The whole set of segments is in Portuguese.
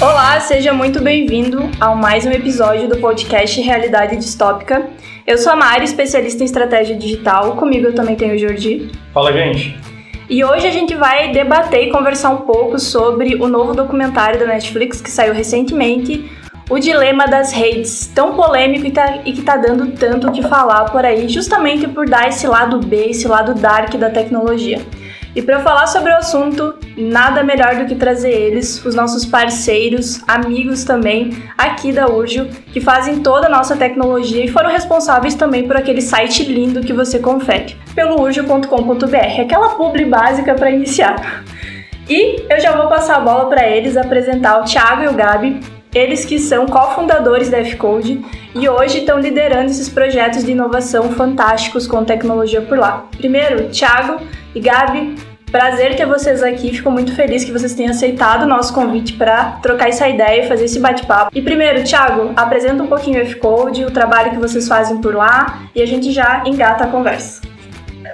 Olá, seja muito bem-vindo ao mais um episódio do podcast Realidade Distópica. Eu sou a Mari, especialista em estratégia digital. Comigo eu também tenho o Jordi. Fala, gente. E hoje a gente vai debater e conversar um pouco sobre o novo documentário da Netflix que saiu recentemente, O Dilema das Redes, tão polêmico e, tá, e que está dando tanto o que falar por aí, justamente por dar esse lado B, esse lado dark da tecnologia. E para falar sobre o assunto, nada melhor do que trazer eles, os nossos parceiros, amigos também, aqui da Urgio, que fazem toda a nossa tecnologia e foram responsáveis também por aquele site lindo que você confere, pelo urgio.com.br, aquela publi básica para iniciar. E eu já vou passar a bola para eles apresentar o Thiago e o Gabi, eles que são cofundadores da F-Code e hoje estão liderando esses projetos de inovação fantásticos com tecnologia por lá. Primeiro, Thiago e Gabi, prazer ter vocês aqui. Fico muito feliz que vocês tenham aceitado o nosso convite para trocar essa ideia e fazer esse bate-papo. E primeiro, Thiago, apresenta um pouquinho o F-Code, o trabalho que vocês fazem por lá e a gente já engata a conversa.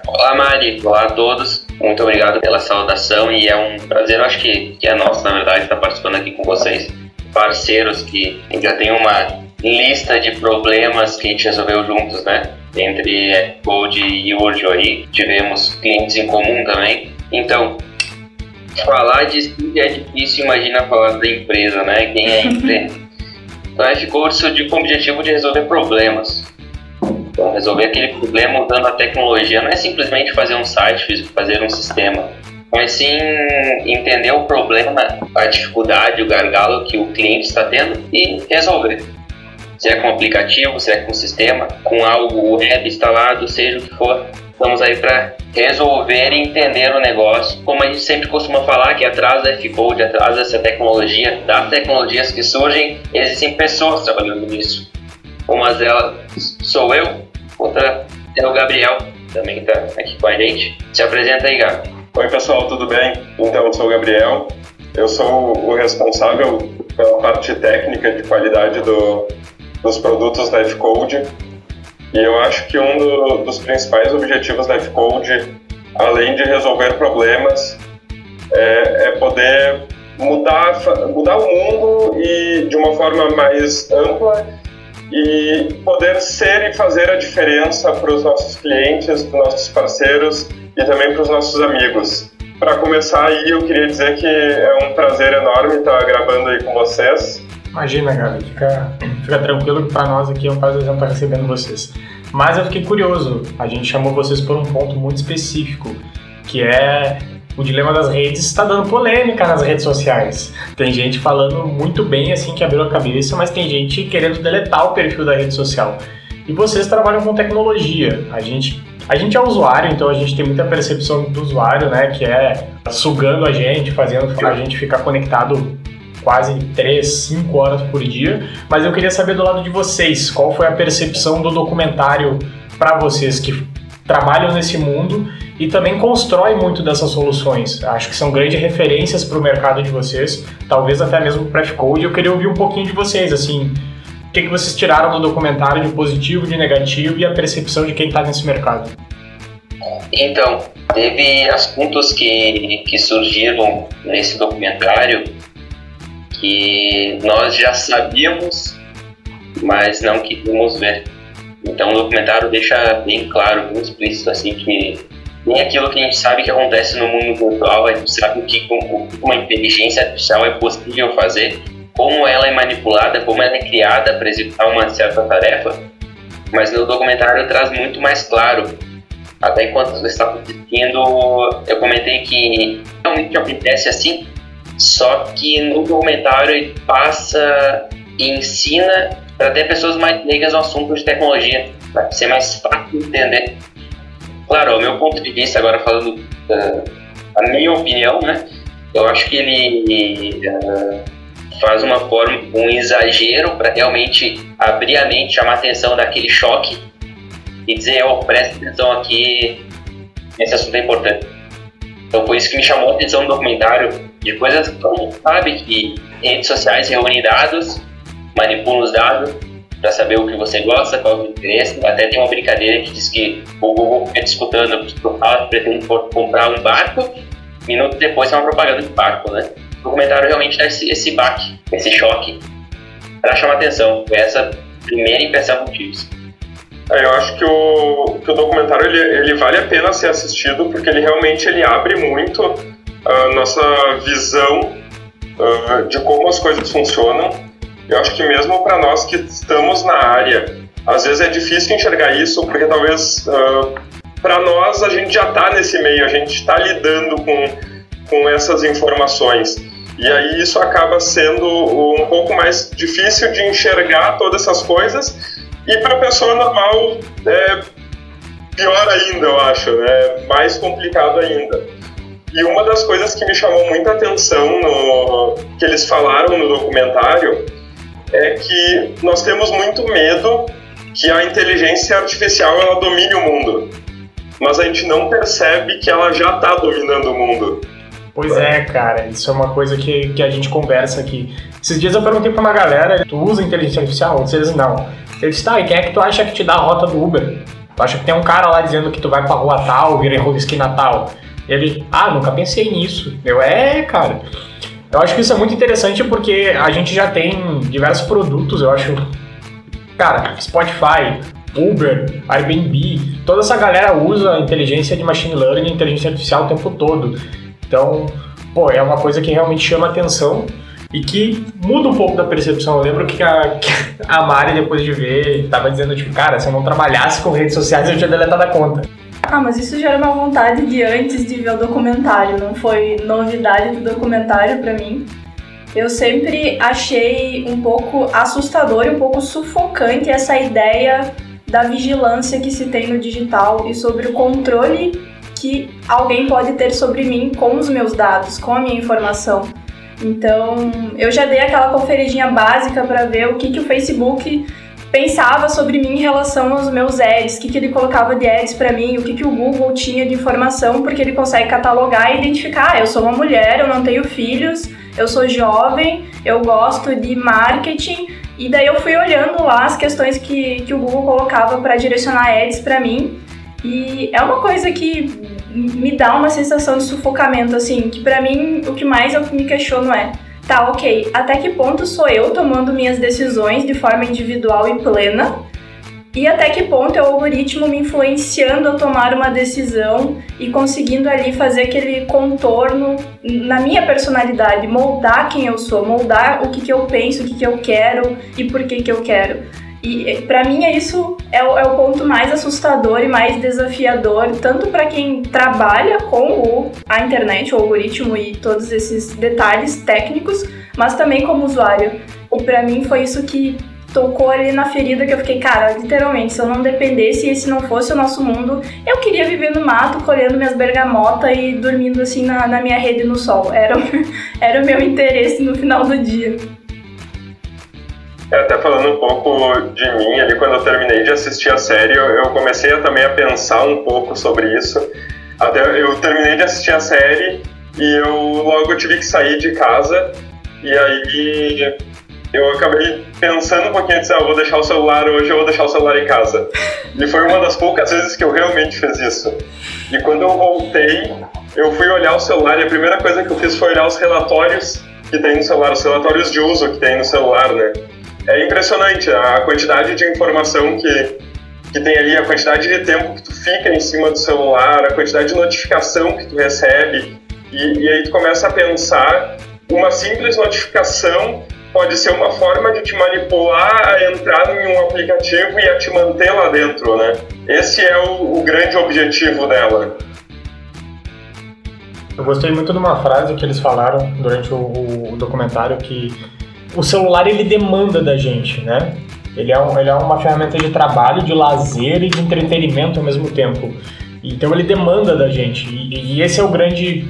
Olá, Mari. Olá a todos. Muito obrigado pela saudação e é um prazer, acho que, que é nosso, na verdade, estar participando aqui com vocês. Parceiros que já tem uma lista de problemas que a gente resolveu juntos, né? Entre Code e Urgio aí. Tivemos clientes em comum também. Então, falar de é difícil, imagina falar da empresa, né? Quem é a empresa? Então, a F-Code surgiu com o objetivo de resolver problemas. Então, resolver aquele problema usando a tecnologia não é simplesmente fazer um site, fazer um sistema, mas sim entender o problema, a dificuldade, o gargalo que o cliente está tendo e resolver. Se é com aplicativo, se é com sistema, com algo web instalado, seja o que for, estamos aí para resolver e entender o negócio. Como a gente sempre costuma falar, que atrás da F-Code, atrás dessa tecnologia, das tecnologias que surgem, existem pessoas trabalhando nisso. Uma delas sou eu, outra é o Gabriel, também está aqui com a gente. Se apresenta aí, Gabi. Oi, pessoal, tudo bem? Então, eu sou o Gabriel, eu sou o responsável pela parte técnica de qualidade do, dos produtos da F-Code e eu acho que um do, dos principais objetivos da F-Code, além de resolver problemas, é, é poder mudar, mudar o mundo e de uma forma mais ampla e poder ser e fazer a diferença para os nossos clientes, para os nossos parceiros e também para os nossos amigos. Para começar aí, eu queria dizer que é um prazer enorme estar gravando aí com vocês. Imagina, Gabi, fica, fica tranquilo que para nós aqui é um prazer estar recebendo vocês. Mas eu fiquei curioso, a gente chamou vocês por um ponto muito específico, que é o dilema das redes está dando polêmica nas redes sociais. Tem gente falando muito bem, assim, que abriu a cabeça, mas tem gente querendo deletar o perfil da rede social. E vocês trabalham com tecnologia. A gente, a gente é usuário, então a gente tem muita percepção do usuário, né? Que é sugando a gente, fazendo a gente ficar conectado quase 3, 5 horas por dia. Mas eu queria saber do lado de vocês, qual foi a percepção do documentário para vocês que trabalham nesse mundo e também constrói muito dessas soluções. Acho que são grandes referências para o mercado de vocês, talvez até mesmo para o Code. Eu queria ouvir um pouquinho de vocês, assim, o que, que vocês tiraram do documentário de positivo, de negativo e a percepção de quem está nesse mercado? Então, teve assuntos que, que surgiram nesse documentário que nós já sabíamos, mas não queríamos ver. Então o documentário deixa bem claro, bem explícito, assim, que nem aquilo que a gente sabe que acontece no mundo virtual, a gente sabe o que com uma inteligência artificial é possível fazer, como ela é manipulada, como ela é criada para executar uma certa tarefa. Mas no documentário traz muito mais claro. Até enquanto você está assistindo, eu comentei que realmente acontece assim, só que no documentário ele passa e ensina para ter pessoas mais leigas no assunto de tecnologia, para ser mais fácil de entender. Claro, o meu ponto de vista, agora falando uh, a minha opinião, né? Eu acho que ele uh, faz uma forma, um exagero para realmente abrir a mente, chamar a atenção daquele choque e dizer, oh, presta atenção aqui, esse assunto é importante. Então foi isso que me chamou a atenção no documentário, de coisas como, sabe, que redes sociais reúnem dados, manipulam os dados, para saber o que você gosta, qual é o interesse. Até tem uma brincadeira que diz que o Google fica fala que pretende comprar um barco, minutos depois é uma propaganda de barco, né? O documentário realmente dá esse, esse baque, esse choque, para chamar atenção. Foi essa primeira impressão que eu tive. É, eu acho que o, que o documentário ele, ele vale a pena ser assistido porque ele realmente ele abre muito a nossa visão uh, de como as coisas funcionam. Eu acho que mesmo para nós que estamos na área, às vezes é difícil enxergar isso porque talvez uh, para nós a gente já está nesse meio, a gente está lidando com, com essas informações. E aí isso acaba sendo um pouco mais difícil de enxergar todas essas coisas e para a pessoa normal, é pior ainda, eu acho, é mais complicado ainda. E uma das coisas que me chamou muita atenção no que eles falaram no documentário é que nós temos muito medo que a inteligência artificial ela domine o mundo, mas a gente não percebe que ela já está dominando o mundo. Pois é, cara, isso é uma coisa que, que a gente conversa aqui. Esses dias eu perguntei pra uma galera, tu usa inteligência artificial? Vocês não. Ele disse, tá, e quem é que tu acha que te dá a rota do Uber? Tu acha que tem um cara lá dizendo que tu vai pra rua tal, vira rua esquina tal? Ele, ah, nunca pensei nisso. Eu, é, cara. Eu acho que isso é muito interessante porque a gente já tem diversos produtos, eu acho. Cara, Spotify, Uber, Airbnb, toda essa galera usa inteligência de machine learning, inteligência artificial o tempo todo. Então, pô, é uma coisa que realmente chama atenção e que muda um pouco da percepção. Eu lembro que a, que a Mari, depois de ver, estava dizendo, tipo, cara, se eu não trabalhasse com redes sociais, eu tinha deletado a conta. Ah, mas isso já era uma vontade de antes de ver o documentário, não foi novidade do documentário para mim. Eu sempre achei um pouco assustador e um pouco sufocante essa ideia da vigilância que se tem no digital e sobre o controle que alguém pode ter sobre mim com os meus dados, com a minha informação. Então, eu já dei aquela conferidinha básica para ver o que, que o Facebook pensava sobre mim em relação aos meus ads, o que, que ele colocava de ads para mim, o que, que o Google tinha de informação, porque ele consegue catalogar e identificar. Ah, eu sou uma mulher, eu não tenho filhos, eu sou jovem, eu gosto de marketing. E daí eu fui olhando lá as questões que, que o Google colocava para direcionar ads para mim. E é uma coisa que me dá uma sensação de sufocamento, assim, que para mim o que mais eu me questiono é, tá, ok, até que ponto sou eu tomando minhas decisões de forma individual e plena? E até que ponto é o algoritmo me influenciando a tomar uma decisão e conseguindo ali fazer aquele contorno na minha personalidade, moldar quem eu sou, moldar o que, que eu penso, o que, que eu quero e por que, que eu quero. E para mim é isso é o, é o, ponto mais assustador e mais desafiador, tanto para quem trabalha com o, a internet, o algoritmo e todos esses detalhes técnicos, mas também como usuário. Para mim foi isso que tocou ali na ferida que eu fiquei, cara, literalmente, se eu não dependesse e esse não fosse o nosso mundo, eu queria viver no mato, colhendo minhas bergamotas e dormindo assim na, na minha rede no sol. Era, era o meu interesse no final do dia. É, até falando um pouco de mim, ali quando eu terminei de assistir a série, eu, comecei a, também a pensar um pouco sobre isso. Até eu terminei de assistir a série e eu logo tive que sair de casa e aí eu acabei pensando um pouquinho disse, ah, vou deixar o celular hoje, eu vou deixar o celular em casa. E foi uma das poucas vezes que eu realmente fiz isso. E quando eu voltei, eu fui olhar o celular e a primeira coisa que eu fiz foi olhar os relatórios que tem no celular, os relatórios de uso que tem no celular, né? É impressionante a quantidade de informação que, que tem ali, a quantidade de tempo que tu fica em cima do celular, a quantidade de notificação que tu recebe. E, e aí tu começa a pensar, uma simples notificação pode ser uma forma de te manipular a entrar em um aplicativo e a te manter lá dentro, né? Esse é o, o grande objetivo dela. Eu gostei muito de uma frase que eles falaram durante o, o documentário que o celular ele demanda da gente, né? Ele é, um, ele é uma ferramenta de trabalho, de lazer e de entretenimento ao mesmo tempo. Então ele demanda da gente. E, e esse é o grande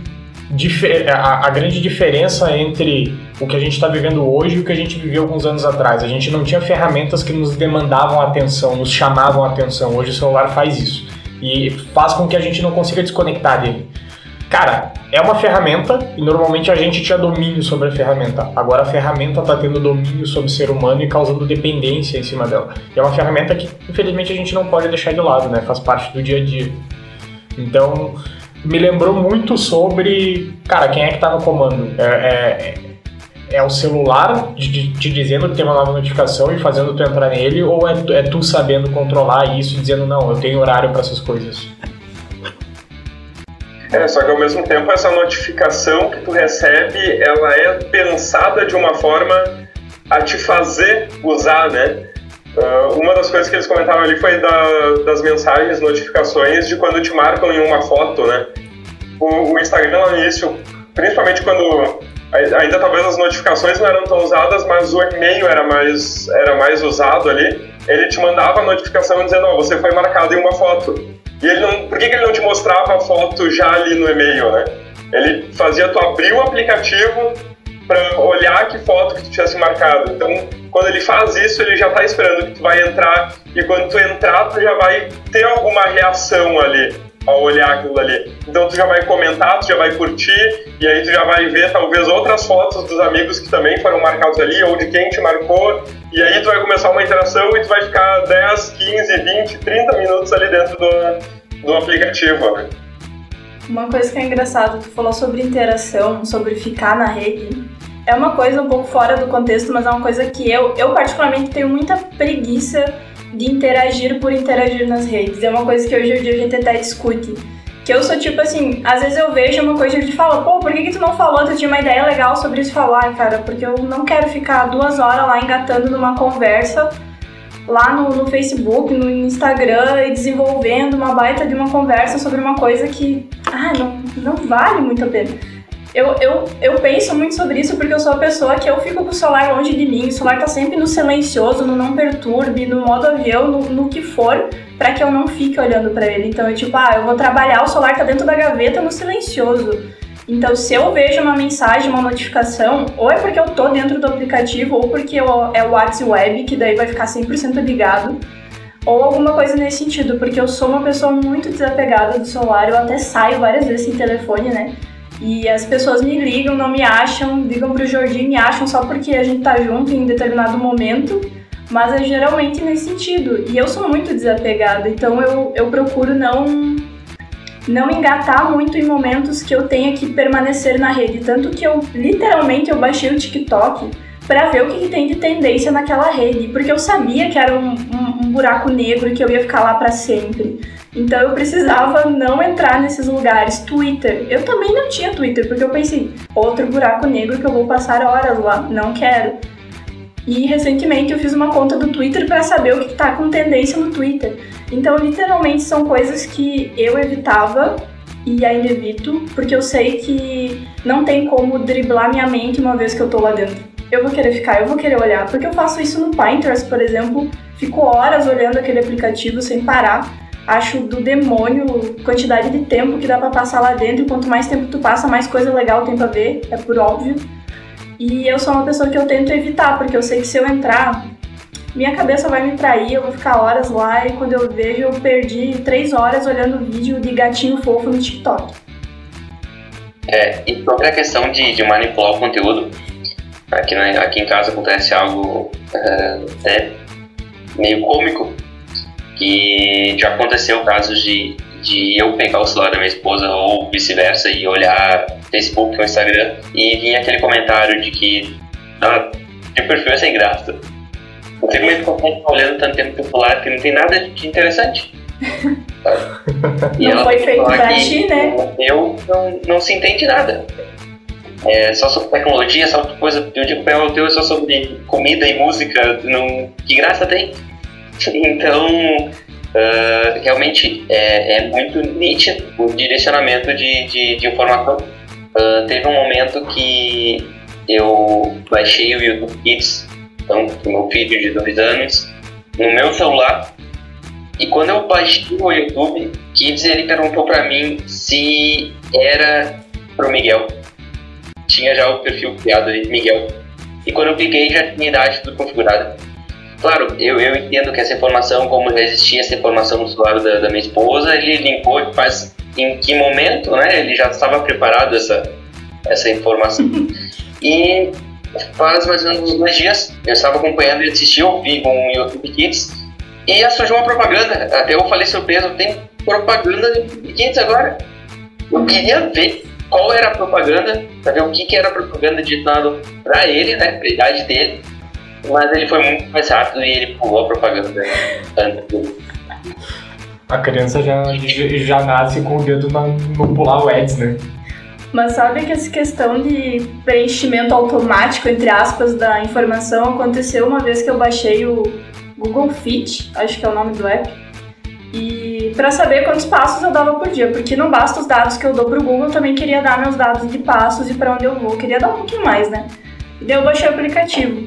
a, a, grande diferença entre o que a gente está vivendo hoje e o que a gente viveu alguns anos atrás. A gente não tinha ferramentas que nos demandavam atenção, nos chamavam atenção. Hoje o celular faz isso e faz com que a gente não consiga desconectar dele. Cara, é uma ferramenta e normalmente a gente tinha domínio sobre a ferramenta. Agora a ferramenta está tendo domínio sobre o ser humano e causando dependência em cima dela. E é uma ferramenta que, infelizmente, a gente não pode deixar de lado, né? Faz parte do dia a dia. Então, me lembrou muito sobre, cara, quem é que está no comando? É, é, é o celular te, dizendo que tem uma nova notificação e fazendo tu entrar nele, ou é, é tu sabendo controlar isso e dizendo, não, eu tenho horário para essas coisas? É, só que ao mesmo tempo essa notificação que tu recebe, ela é pensada de uma forma a te fazer usar, né? Uh, uma das coisas que eles comentaram ali foi da, das mensagens, notificações de quando te marcam em uma foto, né? O, o Instagram lá no início, principalmente quando ainda talvez as notificações não eram tão usadas, mas o e-mail era mais, era mais usado ali, ele te mandava a notificação dizendo, ó, oh, você foi marcado em uma foto. E ele não, por que, que ele não te mostrava a foto já ali no e-mail, né? Ele fazia tu abrir o aplicativo para olhar que foto que tu tivesse marcado. Então, quando ele faz isso, ele já está esperando que tu vai entrar e quando tu entrar, tu já vai ter alguma reação ali ao olhar aquilo ali. Então tu já vai comentar, tu já vai curtir e aí tu já vai ver talvez outras fotos dos amigos que também foram marcados ali ou de quem te marcou e aí tu vai começar uma interação e tu vai ficar 10, 15, 20, 30 minutos ali dentro do, do aplicativo. Né? Uma coisa que é engraçado, tu falou sobre interação, sobre ficar na rede. É uma coisa um pouco fora do contexto, mas é uma coisa que eu, eu particularmente tenho muita preguiça de interagir por interagir nas redes. É uma coisa que hoje em dia a gente até discute. Que eu sou tipo assim, às vezes eu vejo uma coisa e a gente fala, pô, por que, que tu não falou? Tu tinha uma ideia legal sobre isso falar, cara, porque eu não quero ficar duas horas lá engatando numa conversa lá no, no Facebook, no Instagram e desenvolvendo uma baita de uma conversa sobre uma coisa que, ah, não, não vale muito a pena. Eu, eu, eu penso muito sobre isso porque eu sou a pessoa que eu fico com o celular longe de mim, o celular tá sempre no silencioso, no não perturbe, no modo avião, no, no que for, para que eu não fique olhando para ele. Então é tipo, ah, eu vou trabalhar, o celular tá dentro da gaveta no silencioso. Então, se eu vejo uma mensagem, uma notificação, ou é porque eu tô dentro do aplicativo, ou porque eu, é o WhatsApp Web, que daí vai ficar 100% ligado, ou alguma coisa nesse sentido, porque eu sou uma pessoa muito desapegada do celular, eu até saio várias vezes sem telefone, né? E as pessoas me ligam, não me acham, ligam pro Jordi e me acham só porque a gente tá junto em determinado momento, mas é geralmente nesse sentido. E eu sou muito desapegada, então eu, eu procuro não não engatar muito em momentos que eu tenha que permanecer na rede, tanto que eu literalmente eu baixei o TikTok para ver o que, que, tem de tendência naquela rede, porque eu sabia que era um, um, um buraco negro que eu ia ficar lá para sempre. Então eu precisava não entrar nesses lugares. Twitter, eu também não tinha Twitter, porque eu pensei, outro buraco negro que eu vou passar horas lá, não quero. E recentemente eu fiz uma conta do Twitter para saber o que está com tendência no Twitter. Então, literalmente, são coisas que eu evitava e ainda evito, porque eu sei que não tem como driblar minha mente uma vez que eu tô lá dentro. Eu vou querer ficar, eu vou querer olhar, porque eu faço isso no Pinterest, por exemplo, fico horas olhando aquele aplicativo sem parar acho do demônio quantidade de tempo que dá para passar lá dentro. E quanto mais tempo tu passa, mais coisa legal tem pra ver, é por óbvio. E eu sou uma pessoa que eu tento evitar, porque eu sei que se eu entrar, minha cabeça vai me trair, eu vou ficar horas lá e quando eu vejo eu perdi três horas olhando vídeo de gatinho fofo no TikTok. É, e sobre a questão de, de manipular o conteúdo, aqui, né, aqui em casa acontece algo é, é meio cômico, que já aconteceu casos de, de eu pegar o celular da minha esposa ou vice-versa e olhar Facebook ou Instagram e vinha aquele comentário de que ah, meu perfil é sem graça. Eu fico meio contente olhando tanto tempo pro celular que não tem nada de interessante. e não foi feito pra ti, né? Eu não, não se entende nada. É só sobre tecnologia, só sobre coisa. Eu digo para o teu é só sobre comida e música. Não, que graça tem? Então, uh, realmente é, é, muito nítido o direcionamento de, de, de informação. Uh, teve um momento que eu baixei o YouTube Kids, então, meu filho de dois anos, no meu celular. E quando eu baixei o YouTube Kids, ele perguntou para mim se era pro Miguel. Tinha já o perfil criado ali, Miguel. E quando eu cliquei, já tinha idade tudo configurada. Claro, eu, eu entendo que essa informação, como já existia essa informação no celular da, da minha esposa, ele limpou, mas em que momento, né? Ele já estava preparado essa essa informação. e faz mais ou menos uns dois dias eu estava acompanhando e assisti ao vivo um YouTube Kids e surgiu uma propaganda. Até eu falei surpresa, tem propaganda do YouTube Kids agora. Eu queria ver qual era a propaganda, para ver o que, que era a propaganda ditado para ele, né, pra idade dele. Mas ele foi muito mais rápido e ele pulou a propaganda antes dele. A criança já, já nasce com o dedo no pular o ads, né? Mas sabe que essa questão de preenchimento automático, entre aspas, da informação aconteceu uma vez que eu baixei o Google Fit, acho que é o nome do app, e para saber quantos passos eu dava por dia, porque não basta os dados que eu dou pro Google, eu também queria dar meus dados de passos e para onde eu vou, eu queria dar um pouquinho mais, né? E daí eu baixei o aplicativo.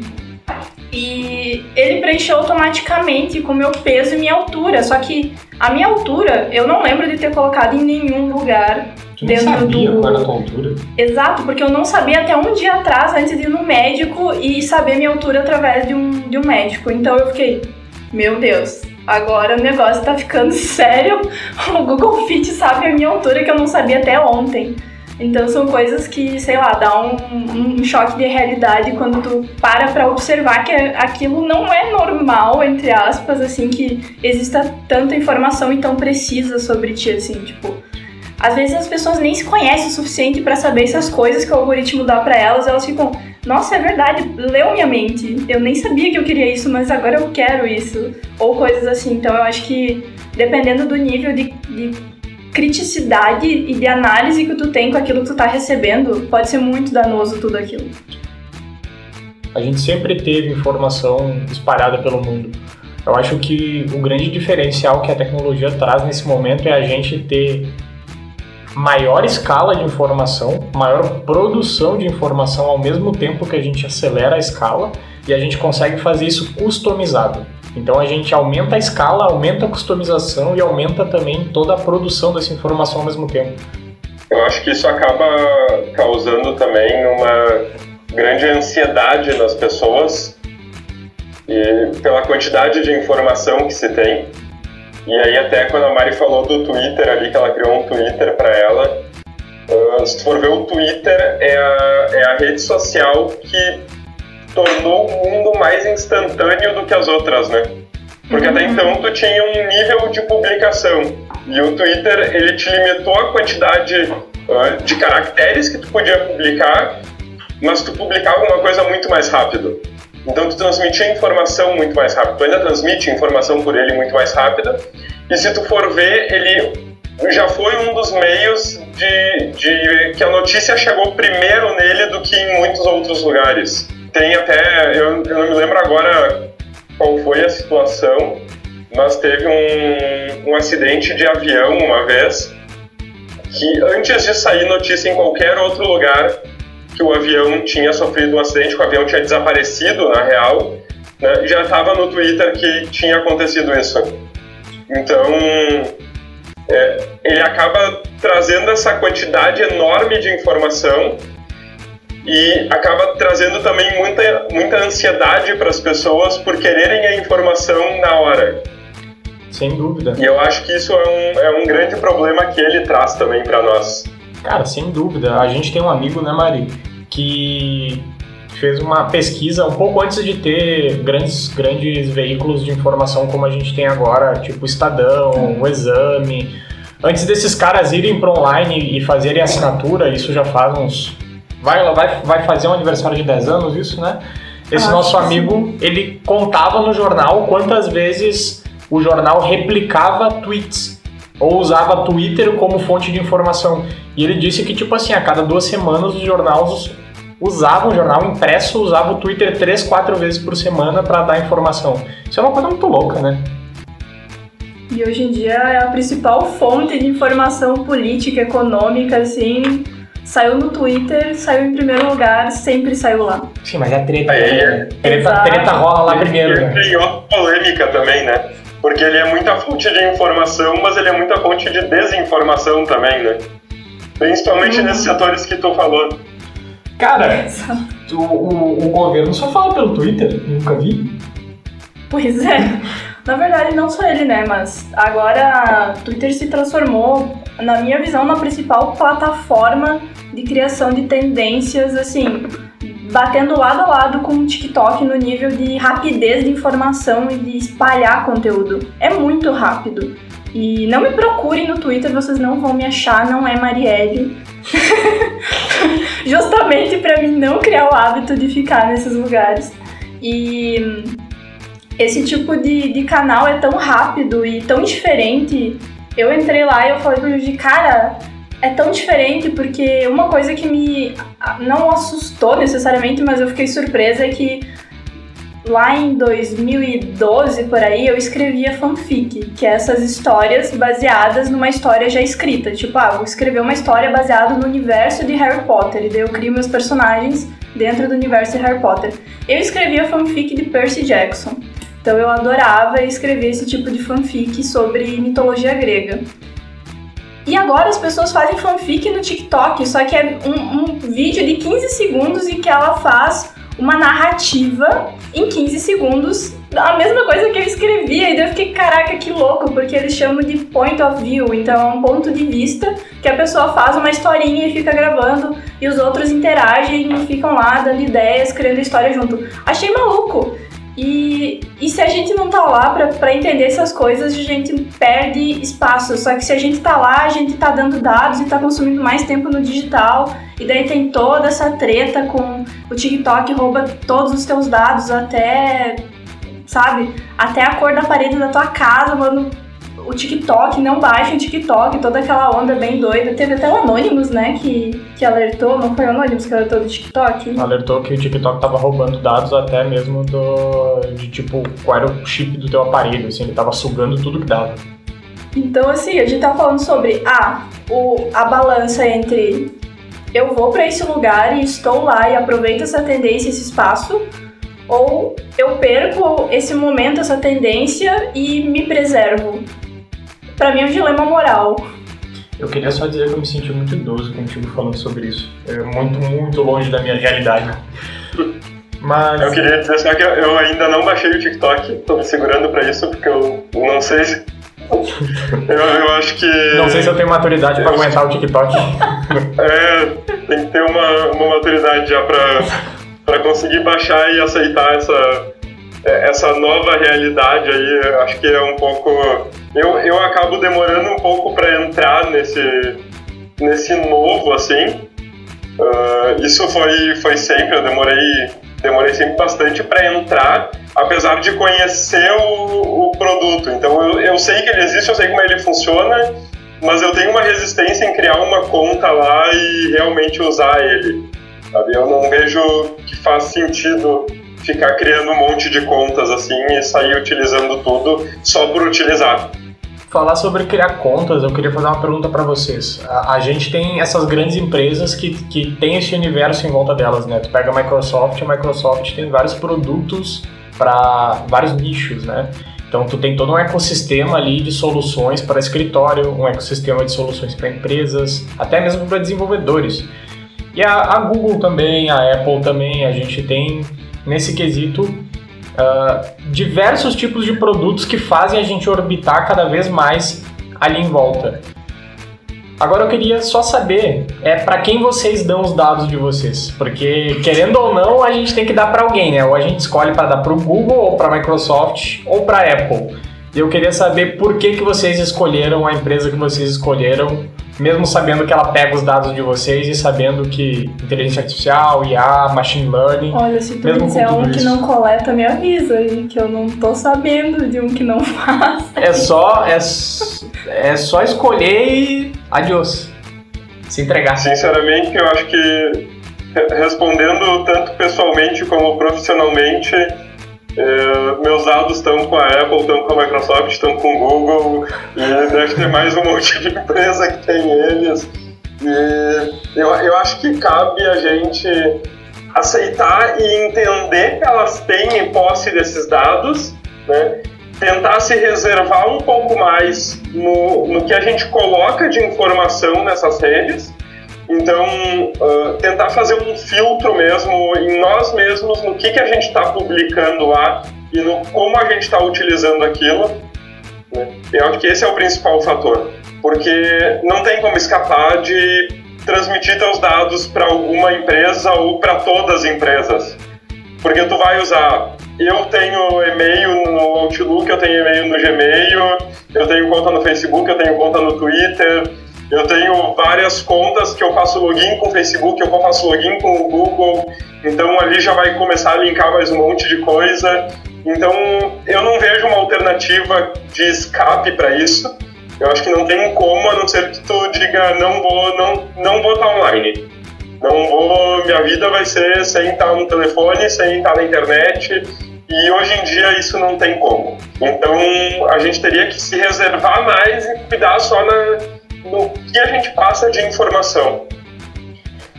E ele preencheu automaticamente com meu peso e minha altura, só que a minha altura eu não lembro de ter colocado em nenhum lugar Tu não dentro sabia do. qual era a tua altura? Exato, porque eu não sabia até um dia atrás, antes de ir no médico e saber minha altura através de um, de um médico. Então eu fiquei, meu Deus, agora o negócio tá ficando sério. O Google Fit sabe a minha altura que eu não sabia até ontem. Então são coisas que, sei lá, dá um, um choque de realidade quando tu para pra observar que aquilo não é normal, entre aspas, assim, que exista tanta informação e tão precisa sobre ti, assim, tipo às vezes as pessoas nem se conhecem o suficiente para saber essas coisas que o algoritmo dá para elas, elas ficam, nossa, é verdade, leu minha mente. Eu nem sabia que eu queria isso, mas agora eu quero isso. Ou coisas assim. Então eu acho que dependendo do nível de, de criticidade e de análise que tu tem com aquilo que tu tá recebendo, pode ser muito danoso tudo aquilo. A gente sempre teve informação espalhada pelo mundo. Eu acho que o grande diferencial que a tecnologia traz nesse momento é a gente ter maior escala de informação, maior produção de informação ao mesmo tempo que a gente acelera a escala e a gente consegue fazer isso customizado. Então a gente aumenta a escala, aumenta a customização e aumenta também toda a produção dessa informação ao mesmo tempo. Eu acho que isso acaba causando também uma grande ansiedade nas pessoas e pela quantidade de informação que se tem e aí até quando a Mari falou do Twitter ali, que ela criou um Twitter para ela, uh, se tu for ver o Twitter é a, é a rede social que tornou o mundo mais instantâneo do que as outras, né? Porque uhum. até então tu tinha um nível de publicação e o Twitter ele te limitou a quantidade uh, de caracteres que tu podia publicar, mas tu publicava uma coisa muito mais rápido. Então tu transmitia informação muito mais rápido. Tu ainda transmite informação por ele muito mais rápida. E se tu for ver, ele já foi um dos meios de, de que a notícia chegou primeiro nele do que em muitos outros lugares. Tem até, eu, eu não me lembro agora qual foi a situação, mas teve um, um acidente de avião uma vez que antes de sair notícia em qualquer outro lugar, que o avião tinha sofrido um acidente, que o avião tinha desaparecido, na real, né, já estava no Twitter que tinha acontecido isso. Então, é, ele acaba trazendo essa quantidade enorme de informação e acaba trazendo também muita, muita ansiedade para as pessoas por quererem a informação na hora. Sem dúvida. E eu acho que isso é um, é um grande problema que ele traz também para nós. Cara, sem dúvida. A gente tem um amigo, né, Mari, que fez uma pesquisa um pouco antes de ter grandes, grandes veículos de informação como a gente tem agora, tipo o Estadão, o Exame. Antes desses caras irem para online e fazerem assinatura, isso já faz uns. Vai, vai, vai fazer um aniversário de 10 anos, isso, né? Esse ah, nosso amigo, ele contava no jornal quantas vezes o jornal replicava tweets ou usava Twitter como fonte de informação. E ele disse que, tipo assim, a cada duas semanas os jornais usavam, o jornal impresso usava o Twitter três, quatro vezes por semana para dar informação. Isso é uma coisa muito louca, né? E hoje em dia é a principal fonte de informação política, econômica, assim. Saiu no Twitter, saiu em primeiro lugar, sempre saiu lá. Sim, mas é treta. É, treta, treta rola lá primeiro. Né? Tem outra polêmica também, né? Porque ele é muita fonte de informação, mas ele é muita fonte de desinformação também, né? Principalmente uhum. nesses setores que tu falou. Cara, o, o, o, governo só fala pelo Twitter, nunca vi. Pois é. Na verdade, não só ele, né? Mas agora o Twitter se transformou na minha visão, na principal plataforma de criação de tendências, assim, batendo lado a lado com o TikTok no nível de rapidez de informação e de espalhar conteúdo. É muito rápido. E não me procurem no Twitter, vocês não vão me achar, não é Marielle. Justamente para mim não criar o hábito de ficar nesses lugares. E esse tipo de, de canal é tão rápido e tão diferente. Eu entrei lá e eu falei pro Judy, cara, é tão diferente porque uma coisa que me não assustou necessariamente, mas eu fiquei surpresa é que lá em 2012 por aí eu escrevia fanfic, que é essas histórias baseadas numa história já escrita. Tipo, ah, vou escrever uma história baseada no universo de Harry Potter, e daí eu crio meus personagens dentro do universo de Harry Potter. Eu escrevia fanfic de Percy Jackson. Então eu adorava escrever esse tipo de fanfic sobre mitologia grega. E agora as pessoas fazem fanfic no TikTok, só que é um, um vídeo de 15 segundos e que ela faz uma narrativa em 15 segundos a mesma coisa que eu escrevia, e daí eu fiquei, caraca, que louco, porque eles chamam de point of view, então é um ponto de vista que a pessoa faz uma historinha e fica gravando, e os outros interagem e ficam lá dando ideias, criando história junto. Achei maluco. E, e se a gente não tá lá para entender essas coisas, a gente perde espaço. Só que se a gente tá lá, a gente tá dando dados e tá consumindo mais tempo no digital. E daí tem toda essa treta com o TikTok rouba todos os teus dados até, sabe? Até a cor da parede da tua casa, mano o TikTok, não baixem o TikTok, toda aquela onda bem doida. Teve até o Anonymous, né, que, que alertou, não foi o Anonymous que alertou do TikTok? Alertou que o TikTok tava roubando dados até mesmo do, de tipo, qual era o chip do teu aparelho, assim, ele tava sugando tudo que dava. Então, assim, a gente tá falando sobre ah, o, a balança entre eu vou para esse lugar e estou lá e aproveito essa tendência, esse espaço, ou eu perco esse momento, essa tendência e me preservo para mim é um dilema moral. Eu queria só dizer que eu me senti muito idoso contigo falando sobre isso. É muito, muito longe da minha realidade. Mas... Eu queria dizer só que eu ainda não baixei o TikTok, tô me segurando pra isso, porque eu não sei se... eu, eu acho que... Não sei se eu tenho maturidade pra aguentar o TikTok. é, tem que ter uma, uma maturidade já pra, pra conseguir baixar e aceitar essa, essa nova realidade aí. Acho que é um pouco eu, eu acabo demorando um pouco para entrar nesse, nesse novo, assim. Uh, isso foi, foi sempre, eu demorei, demorei sempre bastante para entrar, apesar de conhecer o, o produto. Então eu, eu sei que ele existe, eu sei como ele funciona, mas eu tenho uma resistência em criar uma conta lá e realmente usar ele. Sabe? Eu não vejo que faz sentido ficar criando um monte de contas assim e sair utilizando tudo só por utilizar falar sobre criar contas, eu queria fazer uma pergunta para vocês. A, a, gente tem essas grandes empresas que, que tem esse universo em volta delas, né? Tu pega a Microsoft, a Microsoft tem vários produtos para vários nichos, né? Então tu tem todo um ecossistema ali de soluções para escritório, um ecossistema de soluções para empresas, até mesmo para desenvolvedores. E a, a Google também, a Apple também, a gente tem nesse quesito uh, diversos tipos de produtos que fazem a gente orbitar cada vez mais ali em volta. Agora eu queria só saber é para quem vocês dão os dados de vocês, porque querendo ou não a gente tem que dar para alguém, né? Ou a gente escolhe para dar para o Google, ou para a Microsoft, ou para a Apple. E eu queria saber por que que vocês escolheram a empresa que vocês escolheram mesmo sabendo que ela pega os dados de vocês e sabendo que inteligência artificial, IA, machine learning. Olha, se tu mesmo disser um isso. que não coleta, me avisa aí, que eu não tô sabendo de um que não faz. É só, é, é só escolher e adiós. Se entregar. Sinceramente, eu acho que respondendo tanto pessoalmente como profissionalmente, é, meus dados estão com a Apple, estão com a Microsoft, estão com o Google, e deve ter mais um monte de empresa que tem eles. E eu, eu acho que cabe a gente aceitar e entender que elas têm posse desses dados, né? tentar se reservar um pouco mais no, no que a gente coloca de informação nessas redes então, uh, tentar fazer um filtro mesmo em nós mesmos, no que, que a gente está publicando lá e no como a gente está utilizando aquilo. Né? Eu acho que esse é o principal fator. porque não tem como escapar de transmitir teus dados para alguma empresa ou para todas as empresas. Porque tu vai usar, eu tenho e-mail no Outlook, eu tenho e-mail no Gmail, eu tenho conta no Facebook, eu tenho conta no Twitter, eu tenho várias contas que eu faço login com o Facebook, eu faço login com o Google, então ali já vai começar a linkar mais um monte de coisa. Então eu não vejo uma alternativa de escape para isso. Eu acho que não tem como, a não ser que tu diga não vou, não, não vou estar online. Não vou, minha vida vai ser sem estar no telefone, sem estar na internet. E hoje em dia isso não tem como. Então a gente teria que se reservar mais e cuidar só na, no que a gente passa de informação.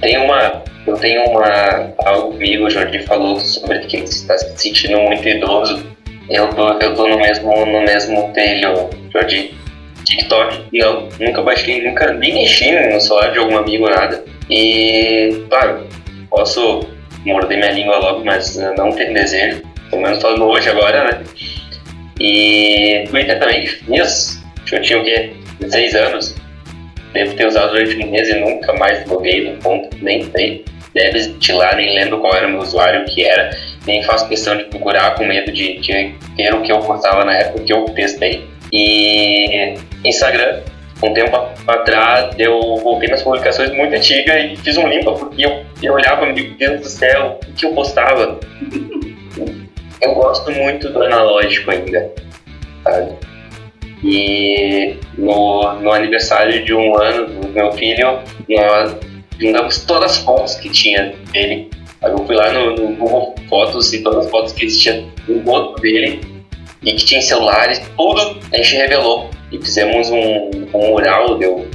Tem uma, eu tenho uma algo comigo, o Jordi falou sobre que ele está se sentindo muito idoso. Eu tô, eu tô no mesmo no mesmo telho, Jordi. TikTok, não, nunca baixei, nunca nem mexi no celular de algum amigo nada. E claro, posso morder minha língua logo, mas não tenho desejo. Pelo menos falando hoje agora, né? E Twitter também fiz. Eu tinha o quê? 16 anos. Devo ter usado durante um mês e nunca mais loguei no ponto, nem sei. Deve de lá, nem lembro qual era o meu usuário, o que era. Nem faço questão de procurar com medo de, de ter o que eu postava na época que eu testei. E Instagram, um tempo atrás, eu voltei nas publicações muito antigas e fiz um limpa, porque eu, eu olhava, meu Deus do céu, o que eu postava? Eu gosto muito do analógico ainda, sabe? E no, no aniversário de um ano do meu filho, nós juntamos todas as fotos que tinha dele. Eu fui lá no, no Google Fotos e todas as fotos que existiam no rosto dele e que tinha celulares, tudo a gente revelou. E fizemos um, um mural, deu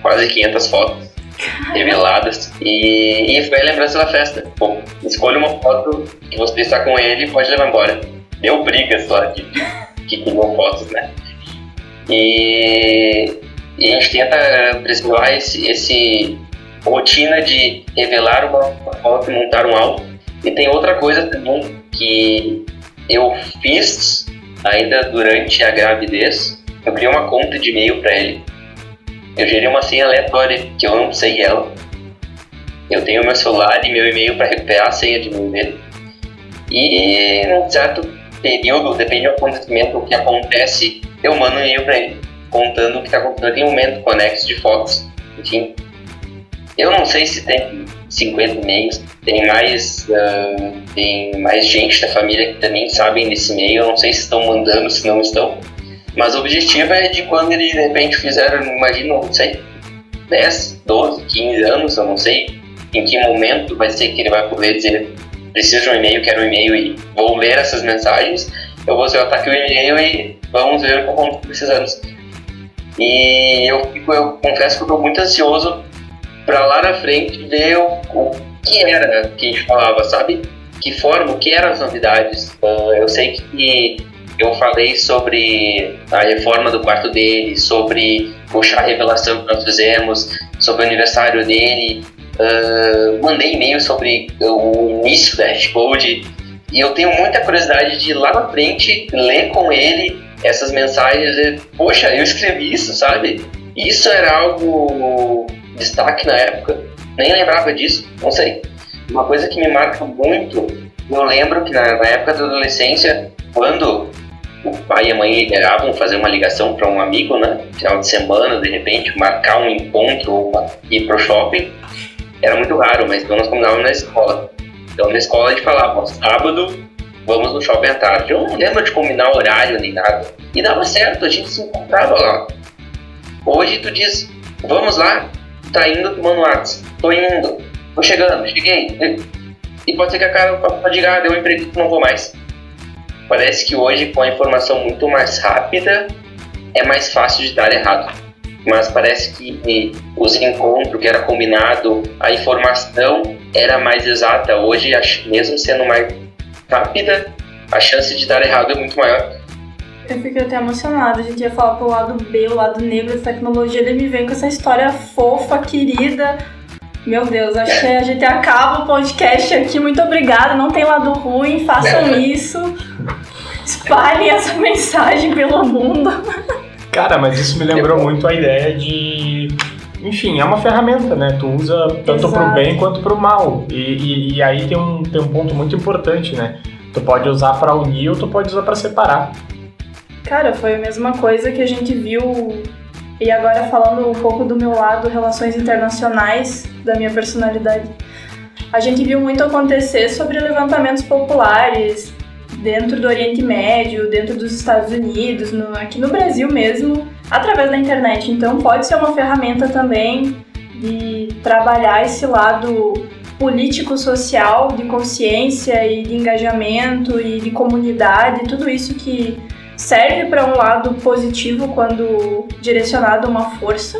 quase 500 fotos reveladas. E, e foi a lembrança da festa. Pô, escolha uma foto que você está com ele e pode levar embora. Deu brigas lá que, que criou fotos, né? E, e a gente tenta preservar esse, esse rotina de revelar uma foto e montar um álbum. E tem outra coisa também que eu fiz ainda durante a gravidez. Eu criei uma conta de e-mail para ele. Eu gerei uma senha aleatória que eu não sei ela. Eu tenho meu celular e meu e-mail para recuperar a senha de e-mail dele. E num certo período, depende do acontecimento, o que acontece, eu mando um e-mail para ele, contando o que está acontecendo. Tem um momento conexo de fotos, enfim. Eu não sei se tem 50 e-mails, tem mais, uh, tem mais gente da família que também sabem desse e-mail, eu não sei se estão mandando, se não estão. Mas o objetivo é de quando eles de repente fizeram, imagino, não sei, 10, 12, 15 anos, eu não sei em que momento vai ser que ele vai poder dizer preciso de um e-mail, quero um e-mail e vou ler essas mensagens, eu vou seletar aqui o e-mail e vamos ver o que eu estou precisando. E eu, fico, eu confesso que eu estou muito ansioso para lá na frente ver o, o, que era que a gente falava, sabe? Que forma, o que eram as novidades. Uh, eu sei que eu falei sobre a reforma do quarto dele, sobre o chá revelação que nós fizemos, sobre o aniversário dele, uh, mandei e-mail sobre o início da Hashcode e eu tenho muita curiosidade de ir lá na frente ler com ele essas mensagens poxa, eu escrevi isso, sabe? Isso era algo destaque na época, nem lembrava disso, não sei. Uma coisa que me marca muito, eu lembro que na, na época da adolescência, quando o pai e a mãe liberavam fazer uma ligação para um amigo, né? Final de semana, de repente, marcar um encontro ou ir pro shopping era muito raro, mas então nós combinávamos na escola. Então na escola a gente falava, sábado vamos no shopping à tarde. Eu não lembro de combinar horário nem nada. E dava certo, a gente se encontrava lá. Hoje tu diz, vamos lá, tá indo tomando WhatsApp, tô indo, tô chegando, cheguei. E pode ser que a cara diga, ah, deu um emprego, não vou mais. Parece que hoje, com a informação muito mais rápida, é mais fácil de dar errado mas parece que os encontros que era combinado, a informação era mais exata. Hoje, mesmo sendo mais rápida, a chance de dar errado é muito maior. Eu fiquei até emocionada. A gente ia falar pro lado B, o lado negro da tecnologia, ele me vem com essa história fofa, querida. Meu Deus, acho que a gente acaba o podcast aqui. Muito obrigada. Não tem lado ruim, façam isso. Espalhem essa mensagem pelo mundo. Cara, mas isso me lembrou muito a ideia de. Enfim, é uma ferramenta, né? Tu usa tanto Exato. pro bem quanto pro mal. E, e, e aí tem um, tem um ponto muito importante, né? Tu pode usar pra unir ou tu pode usar pra separar. Cara, foi a mesma coisa que a gente viu. E agora falando um pouco do meu lado, relações internacionais, da minha personalidade. A gente viu muito acontecer sobre levantamentos populares dentro do Oriente Médio, dentro dos Estados Unidos, no- aqui no Brasil mesmo, através da internet. Então pode ser uma ferramenta também de trabalhar esse lado político-social, de consciência e de engajamento e de comunidade, tudo isso que serve para um lado positivo quando direcionado a uma força,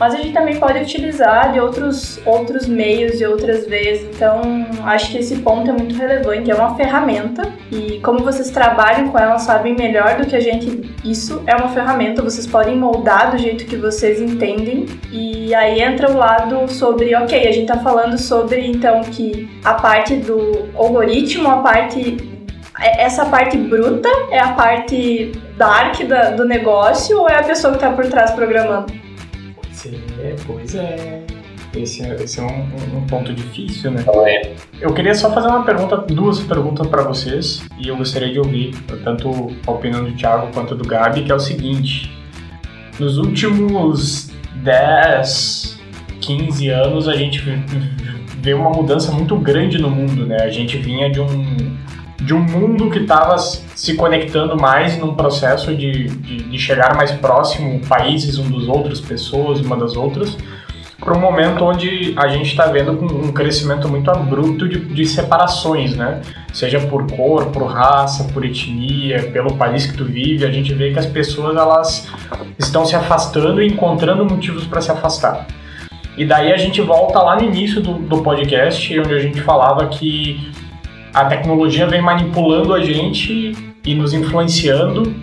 mas a gente também pode utilizar de outros, outros meios e outras vezes. Então, acho que esse ponto é muito relevante. É uma ferramenta e como vocês trabalham com ela, sabem melhor do que a gente. Isso é uma ferramenta, vocês podem moldar do jeito que vocês entendem. E aí entra o lado sobre, ok, a gente tá falando sobre então que a parte do algoritmo, a parte é- essa parte bruta é a parte dark da- do negócio ou é a pessoa que tá por trás programando? Pois é, pois é. Esse é, esse é um, um- ponto difícil, né? Então, é, Eu queria só fazer uma pergunta, duas perguntas para vocês, e eu gostaria de ouvir tanto a opinião do Thiago quanto do Gabi, que é o seguinte: nos últimos 10, 15 anos, a gente vê uma mudança muito grande no mundo, né? A gente vinha de um, de um mundo que estava se conectando mais num processo de, de, de chegar mais próximo, países um dos outros, pessoas uma das outras, para um momento onde a gente está vendo um crescimento muito abrupto de, de separações, né? Seja por cor, por raça, por etnia, pelo país que tu vive, a gente vê que as pessoas elas estão se afastando e encontrando motivos para se afastar. E daí a gente volta lá no início do, do podcast, onde a gente falava que a tecnologia vem manipulando a gente e nos influenciando.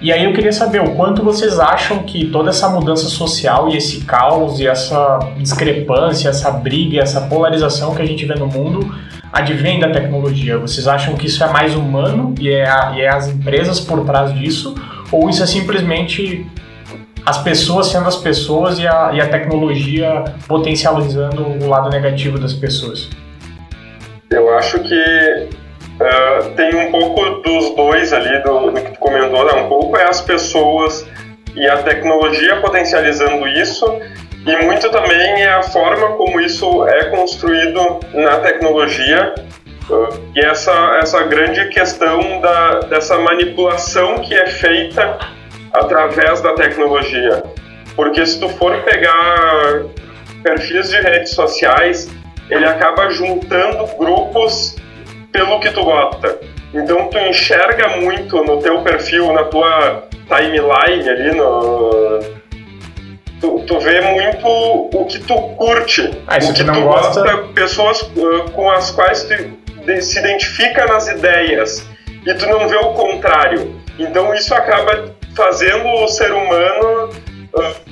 E aí eu queria saber o quanto vocês acham que toda essa mudança social e esse caos e essa discrepância, essa briga, essa polarização que a gente vê no mundo advém da tecnologia. Vocês acham que isso é mais humano e é, a- e é as empresas por trás disso? Ou isso é simplesmente as pessoas sendo as pessoas e a, e a tecnologia potencializando o lado negativo das pessoas? Eu acho que ah, tem um pouco dos dois ali, do, do que tu comentou, né? Um pouco é as pessoas e a tecnologia potencializando isso, e muito também é a forma como isso é construído na tecnologia, ah, e essa, essa grande questão da, dessa manipulação que é feita através da tecnologia. Porque se tu for pegar perfis de redes sociais, ele acaba juntando grupos pelo que tu gosta. Então tu enxerga muito no teu perfil, na tua timeline ali, no... tu, tu vê muito o que tu curte. Ah, isso o que tu gosta- pessoas uh, com as quais tu se identifica nas ideias e tu não vê o contrário. Então isso acaba fazendo o ser humano uh,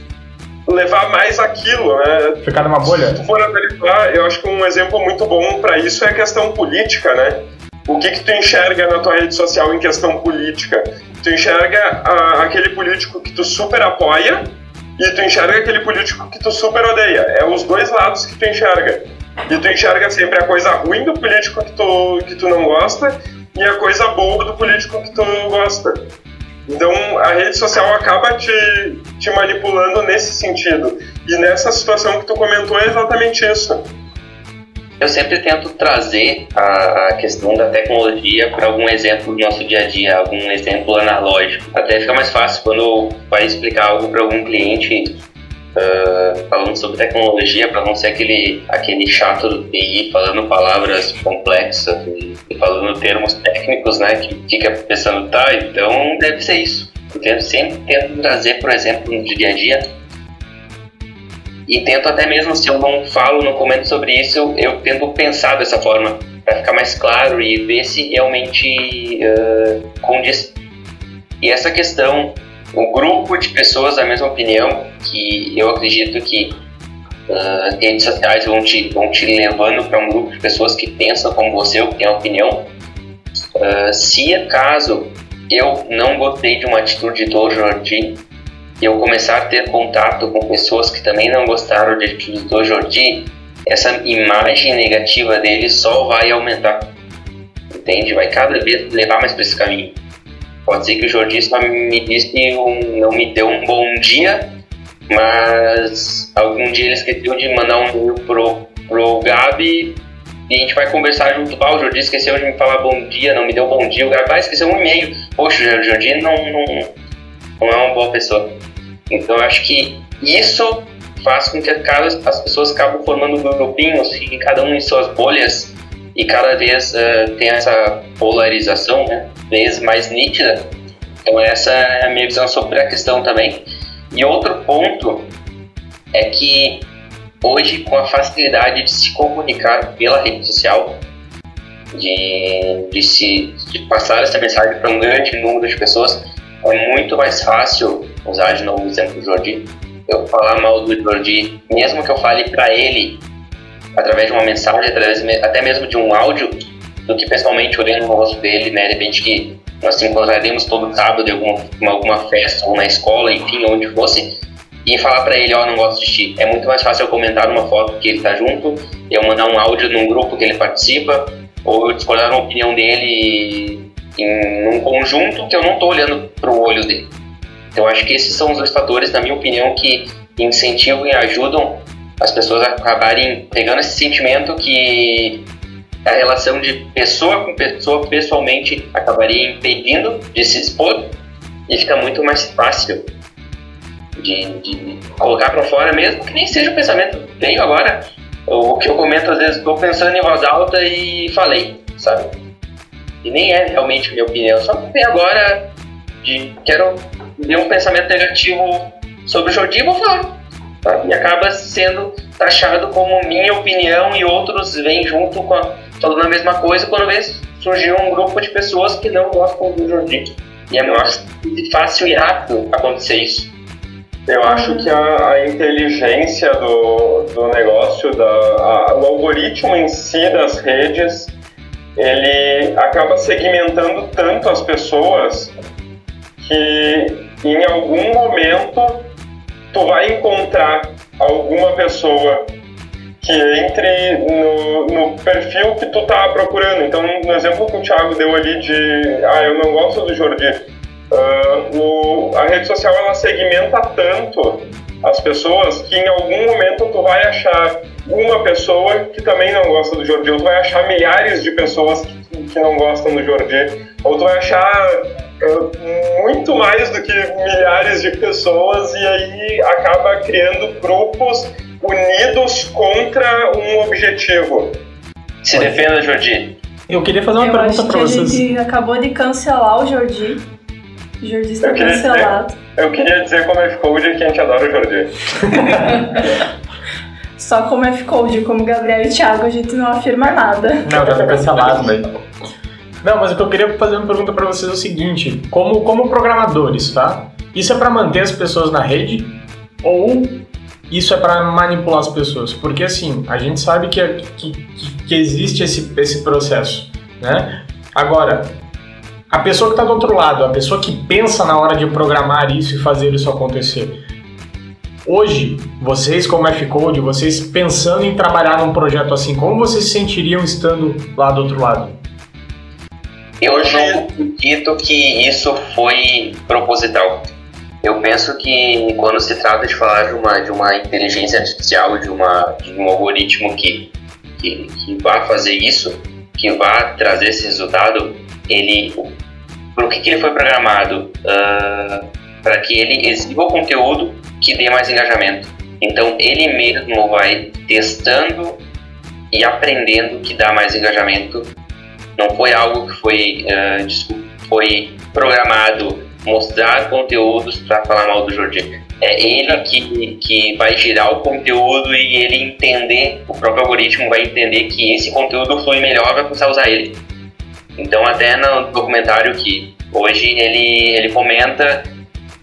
levar mais aquilo, né? Ficar numa bolha? Se tu for analisar, eu acho que um exemplo muito bom para isso é a questão política, né? O que que tu enxerga na tua rede social em questão política? Tu enxerga ah, aquele político que tu super apoia e tu enxerga aquele político que tu super odeia. É os dois lados que tu enxerga. E tu enxerga sempre a coisa ruim do político que tu, que tu não gosta e a coisa boa do político que tu gosta. Então a rede social acaba te, te manipulando nesse sentido. E nessa situação que tu comentou é exatamente isso. Eu sempre tento trazer a, questão da tecnologia para algum exemplo do nosso dia a dia, algum exemplo analógico. Até fica mais fácil quando vai explicar algo para algum cliente ah, falando sobre tecnologia, para não ser aquele, aquele chato do TI falando palavras complexas e, falando termos técnicos, né? Que fica pensando, tá, então deve ser isso. Eu tento, sempre tento trazer, por exemplo, no dia a dia e tento até mesmo se eu não falo, não comento sobre isso, eu tento pensar dessa forma para ficar mais claro e ver se realmente uh, condiz. E essa questão, o grupo de pessoas da mesma opinião, que eu acredito que uh, redes sociais vão te, vão te levando para um grupo de pessoas que pensam como você ou que tem opinião. Uh, se acaso eu não gostei de uma atitude do Jordi, eu começar a ter contato com pessoas que também não gostaram de atitudes do Jordi, essa imagem negativa dele só vai aumentar. Entende? Vai cada vez levar mais para esse caminho. Pode ser que o Jordi só me disse um, não me deu um bom dia, mas algum dia ele esqueceu de mandar um e-mail pro, pro Gabi e a gente vai conversar junto. Ah, o Jordi esqueceu de me falar bom dia, não me deu bom dia. O Gabi ah, esqueceu um e-mail. Poxa, o Jordi não, não, não é uma boa pessoa. Então eu acho que isso faz com que as pessoas acabam formando grupinhos, fiquem cada um em suas bolhas e cada vez uh, tem essa polarização, né, vez mais nítida. Então essa é a minha visão sobre a questão também. E outro ponto é que hoje com a facilidade de se comunicar pela rede social, de, de se de passar essa mensagem para um grande número de pessoas, é muito mais fácil usar de novo o exemplo do Jordi, eu falar mal do Jordi, mesmo que eu fale para ele através de uma mensagem, através até mesmo de um áudio, do que pessoalmente olhando no rosto dele, né? De repente que nós nos encontraremos todo sábado em alguma, alguma festa ou na escola, enfim, onde fosse, e falar para ele, ó, oh, não gosto de ti. É muito mais fácil eu comentar uma foto que ele tá junto, eu mandar um áudio num grupo que ele participa, ou eu discordar uma opinião dele em um conjunto que eu não tô olhando pro olho dele. Então acho que esses são os dois fatores, na minha opinião, que incentivam e ajudam as pessoas a acabarem pegando esse sentimento que a relação de pessoa com pessoa pessoalmente acabaria impedindo de se expor e fica muito mais fácil de, de colocar para fora, mesmo que nem seja o pensamento. Venho agora, o que eu comento às vezes, estou pensando em voz alta e falei, sabe? E nem é realmente minha opinião, só que agora de quero ver um pensamento negativo sobre o Jordi vou falar. E acaba sendo taxado como minha opinião e outros vêm junto com a, falando a mesma coisa quando vê surgiu um grupo de pessoas que não gostam do Jordi. E é muito fácil e rápido acontecer isso. Eu acho que a, a inteligência do, do negócio, da, a, o algoritmo em si das redes, ele acaba segmentando tanto as pessoas que em algum momento tu vai encontrar alguma pessoa que entre no, no, perfil que tu tá procurando. Então, no exemplo que o Thiago deu ali de, ah, eu não gosto do Jordi, uh, o, a rede social ela segmenta tanto as pessoas que em algum momento tu vai achar uma pessoa que também não gosta do Jordi, ou tu vai achar milhares de pessoas que, que não gostam do Jordi, ou tu vai achar uh, muito mais do que milhares de pessoas e aí acaba criando grupos unidos contra um objetivo. Se defenda, Jordi. Eu queria fazer uma Eu pergunta para vocês. A gente acabou de cancelar o Jordi. O Jordi está eu cancelado. Dizer, eu queria dizer como F-Code que a gente adora o Jordi. Só como F-Code, como Gabriel e Thiago, a gente não afirma nada. Não, já tá cancelado, velho. Não, mas o que eu queria fazer uma pergunta para vocês é o seguinte: como, como programadores, tá? Isso é para manter as pessoas na rede ou isso é para manipular as pessoas? Porque assim, a gente sabe que, que, que existe esse, esse processo, né? Agora, a pessoa que está do outro lado, a pessoa que pensa na hora de programar isso e fazer isso acontecer. Hoje, vocês como F-Code, vocês pensando em trabalhar num projeto assim, como vocês se sentiriam estando lá do outro lado? Eu não acredito que isso foi proposital. Eu penso que quando se trata de falar de uma, de uma inteligência artificial, de, uma, de um algoritmo que, que, que vai fazer isso, que vai trazer esse resultado, ele, por que, que ele foi programado? Uh, para que ele exiba o conteúdo que dê mais engajamento. Então ele mesmo vai testando e aprendendo que dá mais engajamento não foi algo que foi, uh, foi programado mostrar conteúdos para falar mal do Jordi. É ele que, que vai girar o conteúdo e ele entender, o próprio algoritmo vai entender que esse conteúdo flui melhor, vai começar a usar ele. Então, até no documentário que hoje ele, ele comenta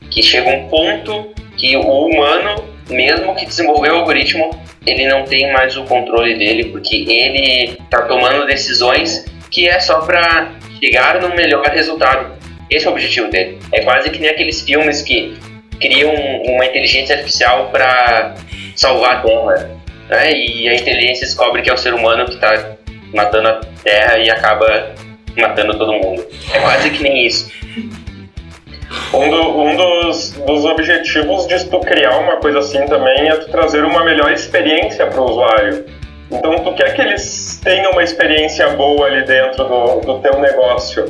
que chega um ponto que o humano, mesmo que desenvolveu o algoritmo, ele não tem mais o controle dele, porque ele está tomando decisões que é só para chegar no melhor resultado. Esse é o objetivo dele. É quase que nem aqueles filmes que criam uma inteligência artificial para salvar a Terra. Né? E a inteligência descobre que é o ser humano que está matando a Terra e acaba matando todo mundo. É quase que nem isso. Um, do, um dos, dos, objetivos de tu criar uma coisa assim também é tu trazer uma melhor experiência para o usuário. Então, tu quer que eles tenham uma experiência boa ali dentro do, do teu negócio.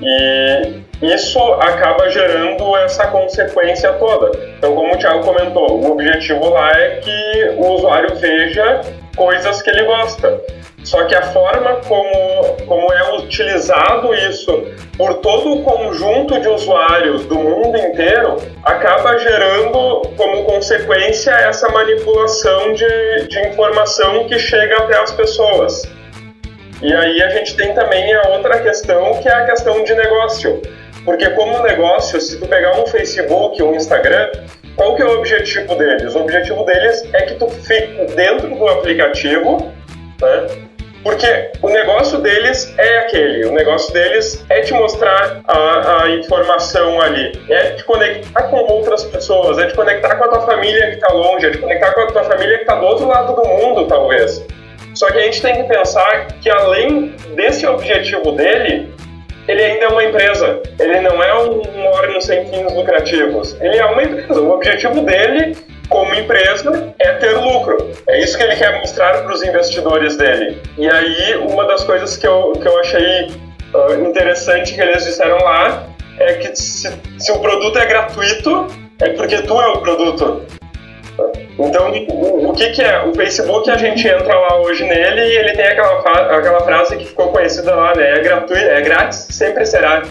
E isso acaba gerando essa consequência toda. Então, como o Thiago comentou, o objetivo lá é que o usuário veja coisas que ele gosta. Só que a forma como, como é utilizado isso por todo o conjunto de usuários do mundo inteiro acaba gerando como consequência essa manipulação de, de informação que chega até as pessoas. E aí a gente tem também a outra questão que é a questão de negócio. Porque como negócio, se tu pegar um Facebook ou um Instagram, qual que é o objetivo deles? O objetivo deles é que tu fique dentro do aplicativo, né? Porque o negócio deles é aquele, o negócio deles é te mostrar a, a informação ali, é te conectar com outras pessoas, é te conectar com a tua família que está longe, é te conectar com a tua família que está do outro lado do mundo, talvez. Só que a gente tem que pensar que além desse objetivo dele, ele ainda é uma empresa. Ele não é um órgão sem fins lucrativos. Ele é uma empresa. O objetivo dele como empresa é ter lucro. É isso que ele quer mostrar para os investidores dele. E aí, uma das coisas que eu, que eu achei uh, interessante que eles disseram lá é que se, se o produto é gratuito, é porque tu é o produto. Então, o, que, que é? O Facebook, a gente entra lá hoje nele e ele tem aquela, aquela frase que ficou conhecida lá, né? É gratuito, é grátis, sempre será.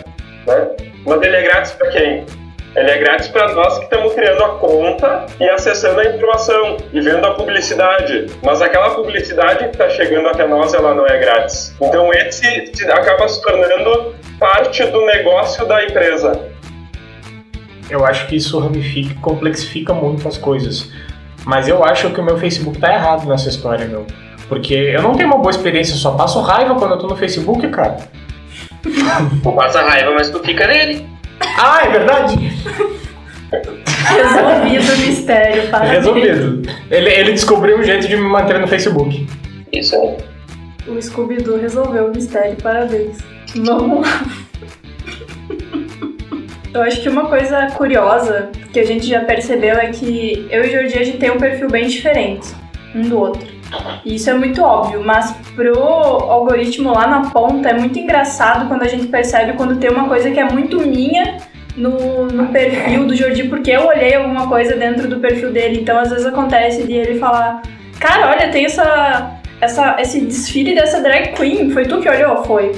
Né? Mas ele é grátis para quem? Ele é grátis para nós que estamos criando a conta e acessando a informação e vendo a publicidade. Mas aquela publicidade que está chegando até nós, ela não é grátis. Então esse acaba se tornando parte do negócio da empresa. Eu acho que isso ramifica e complexifica muito as coisas. Mas eu acho que o meu Facebook tá errado nessa história, meu. Porque eu não tenho uma boa experiência, só passo raiva quando eu tô no Facebook, cara. Tu passa raiva, mas tu fica nele. Ah, é verdade? Resolvido o mistério, parabéns. Resolvido. Ele, ele descobriu um jeito de me manter no Facebook. Isso aí. O Scooby-Doo resolveu o mistério, parabéns. Vamos lá. Eu acho que uma coisa curiosa que a gente já percebeu é que eu e Jordi a gente tem um perfil bem diferente um do outro. E isso é muito óbvio, mas pro algoritmo lá na ponta é muito engraçado quando a gente percebe quando tem uma coisa que é muito minha no, no perfil do Jordi, porque eu olhei alguma coisa dentro do perfil dele. Então às vezes acontece de ele falar: Cara, olha, tem essa, essa, esse desfile dessa drag queen. Foi tu que olhou? Foi.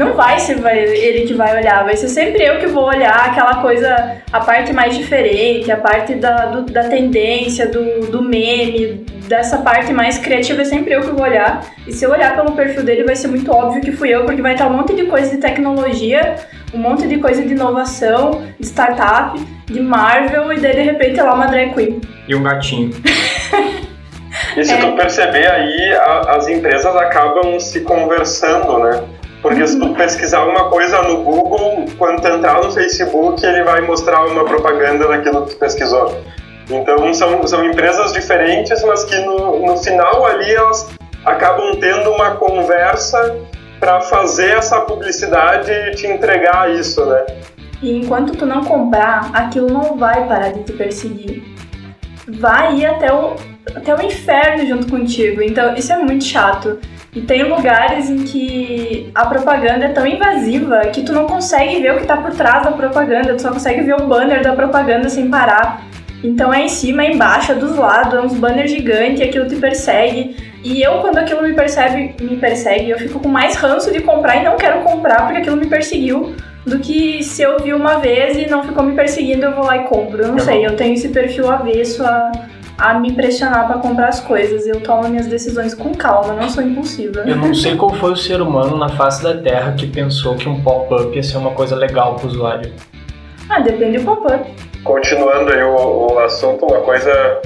Não vai ser ele que vai olhar, vai ser sempre eu que vou olhar aquela coisa, a parte mais diferente, a parte da, do, da tendência, do, do meme, dessa parte mais criativa é sempre eu que vou olhar. E se eu olhar pelo perfil dele, vai ser muito óbvio que fui eu, porque vai estar um monte de coisa de tecnologia, um monte de coisa de inovação, de startup, de Marvel, e daí de repente é lá uma drag queen. E um gatinho. e se é. tu perceber aí, a, as empresas acabam se conversando, né? Porque se tu pesquisar uma coisa no Google, quando tu entrar no Facebook, ele vai mostrar uma propaganda daquilo que tu pesquisou. Então são, são empresas diferentes, mas que no, no final ali elas acabam tendo uma conversa para fazer essa publicidade e te entregar isso, né? E enquanto tu não comprar, aquilo não vai parar de te perseguir. Vai ir até o, até o inferno junto contigo. Então isso é muito chato. E tem lugares em que a propaganda é tão invasiva que tu não consegue ver o que tá por trás da propaganda, tu só consegue ver o banner da propaganda sem parar. Então é em cima, é embaixo, é dos lados, é uns banners gigantes, aquilo te persegue. E eu, quando aquilo me percebe, me persegue, eu fico com mais ranço de comprar e não quero comprar porque aquilo me perseguiu do que se eu vi uma vez e não ficou me perseguindo, eu vou lá e compro. Eu não sei, eu tenho esse perfil avesso a, a me pressionar para comprar as coisas. Eu tomo minhas decisões com calma, não sou impulsiva. Eu não sei qual foi o ser humano na face da Terra que pensou que um pop-up ia ser uma coisa legal para o usuário. Ah, depende do pop-up. Continuando aí o, o, assunto, uma coisa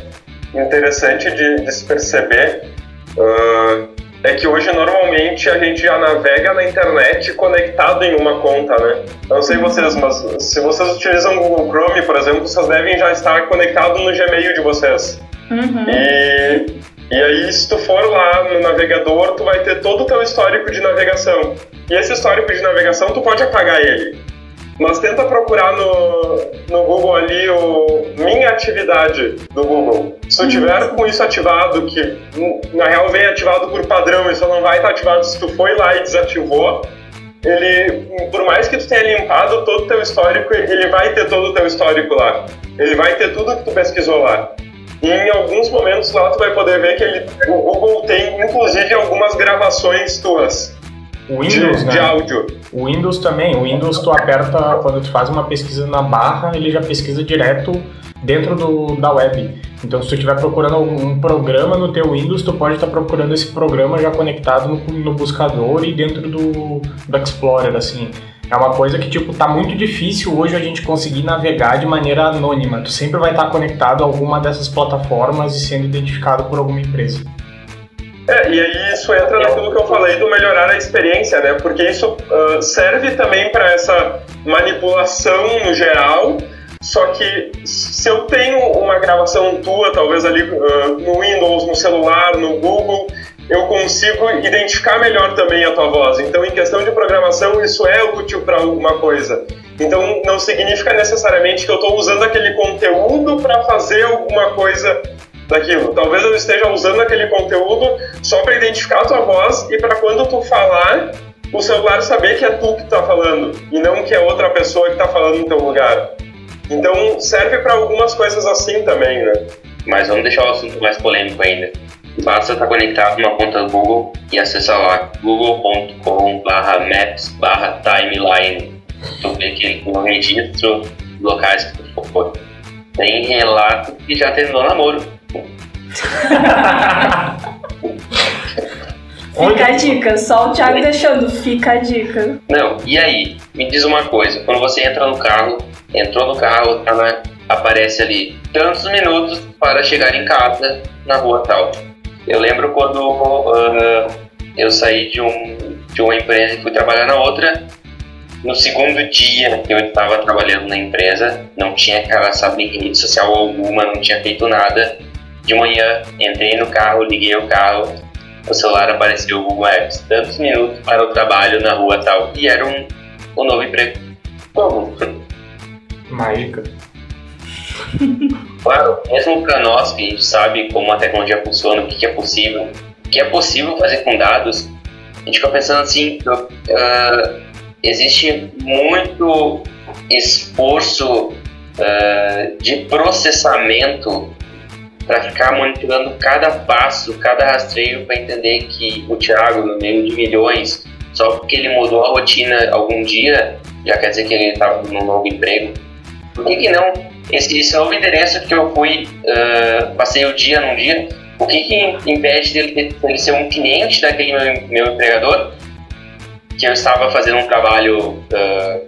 interessante de, de se perceber uh, é que hoje normalmente a gente já navega na internet conectado em uma conta, né? Eu não sei vocês, mas se vocês utilizam o Google Chrome, por exemplo, vocês devem já estar conectados no Gmail de vocês. Uhum. E, e aí, se tu for lá no navegador, tu vai ter todo o teu histórico de navegação. E esse histórico de navegação, tu pode apagar ele. Mas tenta procurar no, no Google ali o Minha Atividade do Google. Se tu tiver com isso ativado, que na real vem ativado por padrão, isso não vai estar ativado se tu foi lá e desativou, ele, por mais que tu tenha limpado todo o teu histórico, ele vai ter todo o teu histórico lá. Ele vai ter tudo que tu pesquisou lá. E em alguns momentos lá tu vai poder ver que ele, o Google tem inclusive algumas gravações tuas. O Windows, de, né? de áudio. O Windows também. O Windows tu aperta, quando tu faz uma pesquisa na barra, ele já pesquisa direto dentro do, da web. Então se tu estiver procurando um programa no teu Windows, tu pode estar procurando esse programa já conectado no, no buscador e dentro do, do Explorer, assim. É uma coisa que, tipo, tá muito difícil hoje a gente conseguir navegar de maneira anônima. Tu sempre vai estar conectado a alguma dessas plataformas e sendo identificado por alguma empresa. É, e aí isso entra naquilo que eu falei do melhorar a experiência, né? Porque isso uh, serve também para essa manipulação no geral. Só que se eu tenho uma gravação tua, talvez ali uh, no Windows, no celular, no Google, eu consigo identificar melhor também a tua voz. Então, em questão de programação, isso é útil para alguma coisa. Então, não significa necessariamente que eu estou usando aquele conteúdo para fazer alguma coisa daquilo. Talvez eu esteja usando aquele conteúdo só para identificar a tua voz e para quando tu falar, o celular saber que é tu que está falando e não que é outra pessoa que está falando no teu lugar. Então serve para algumas coisas assim também, né? Mas vamos deixar o assunto mais polêmico ainda. Basta estar conectado numa conta do Google e acessar lá google.com/maps/timeline. Tu vê que um registro locais que tu for. Tem relato que já terminou namoro. Fica a dica, só o Thiago deixando, fica a dica. Não, e aí? Me diz uma coisa, quando você entra no carro, entrou no carro, tá aparece ali tantos minutos para chegar em casa na rua tal. Eu lembro quando ah, eu saí de, um, de uma empresa e fui trabalhar na outra, no segundo dia que eu estava trabalhando na empresa, não tinha cadastrado em rede social alguma, não tinha feito nada. De manhã, entrei no carro, liguei o carro, o celular apareceu o Google Maps. Tantos minutos para o trabalho na rua tal. E era um, um novo emprego. Como? Mágica. Claro, mesmo para nós que a gente sabe como a tecnologia funciona, o que, que é possível, o que é possível fazer com dados, a gente fica pensando assim, ah, existe muito esforço ah, de processamento para ficar monitorando cada passo, cada rastreio para entender que o Thiago, no meio de milhões, só porque ele mudou a rotina algum dia, já quer dizer que ele está num novo emprego. Por que, que não? Esse, esse novo endereço que eu fui, ah, passei o dia num dia, o que, que impede dele, dele ser um cliente daquele meu, meu empregador? Que eu estava fazendo um trabalho ah,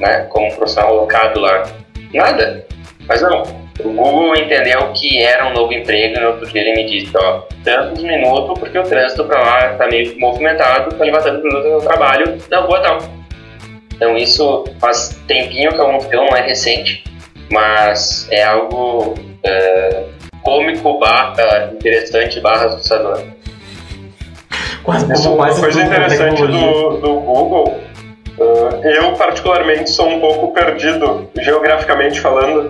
né, como profissional alocado lá. Nada. Mas não, o Google entendeu que era um novo emprego e no outro dia ele me disse, ó, tantos minutos porque o trânsito para lá está meio movimentado, para levar tantos minutos no trabalho na rua tal. Então isso faz tempinho que aconteceu, não é recente, mas é algo é, cômico, barra interessante, barra assustador. Quase uma coisa na interessante do, do Google, uh, eu particularmente sou um pouco perdido, geograficamente falando,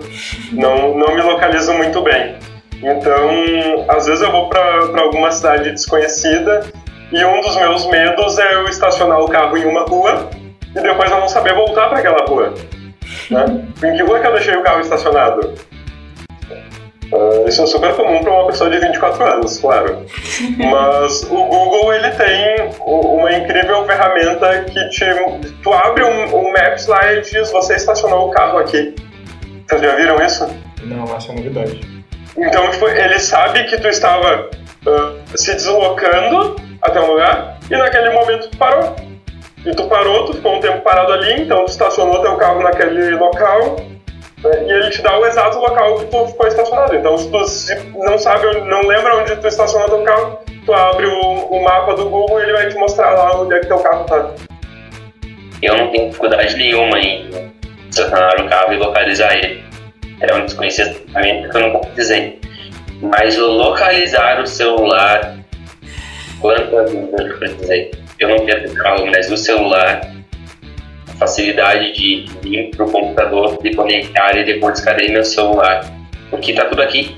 não, não me localizo muito bem. Então, às vezes eu vou para alguma cidade desconhecida e um dos meus medos é eu estacionar o carro em uma rua e depois eu não saber voltar para aquela rua. Né? Em que rua que eu deixei o carro estacionado? Uh, isso é super comum para uma pessoa de 24 anos, claro. Mas o Google ele tem uma incrível ferramenta que te, tu abre um, um Maps lá e diz você estacionou o carro aqui. Vocês já viram isso? Não, essa é novidade. Então tipo, ele sabe que tu estava ah, se deslocando até um lugar e naquele momento tu parou. E tu parou, tu ficou um tempo parado ali, então tu estacionou teu carro naquele local e ele te dá o exato local que tu ficou estacionado. Então se tu não sabe, não lembra onde tu estacionou teu carro, tu abre o, o mapa do Google e ele vai te mostrar lá onde é que teu carro tá. Eu não tenho dificuldade nenhuma em estacionar o carro e localizar ele. É um desconhecido que eu nunca precisei. Mas o localizar o celular, vezes eu precisei? Eu não tenho carro, mas o celular, facilidade de ir para o computador, de conectar e depois cadê meu celular? Porque tá tudo aqui.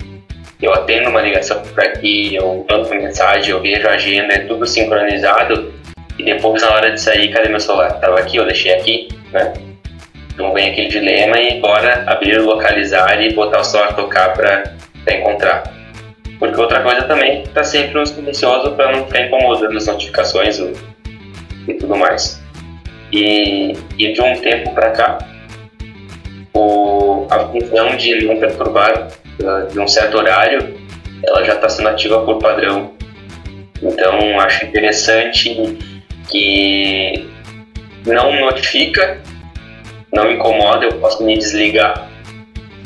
Eu atendo uma ligação por aqui, eu mando mensagem, eu vejo a agenda, é tudo sincronizado. E depois, na hora de sair, cadê meu celular? Tava aqui, eu deixei aqui, né? Então vem aquele dilema e bora abrir, localizar e botar o celular tocar para encontrar. Porque outra coisa também tá sempre um silencioso para não ficar incomodando as notificações e tudo mais. E, e de um tempo para cá, o, a função de não perturbar de um certo horário, ela já está sendo ativa por padrão. Então, acho interessante que não notifica, não incomoda, eu posso me desligar.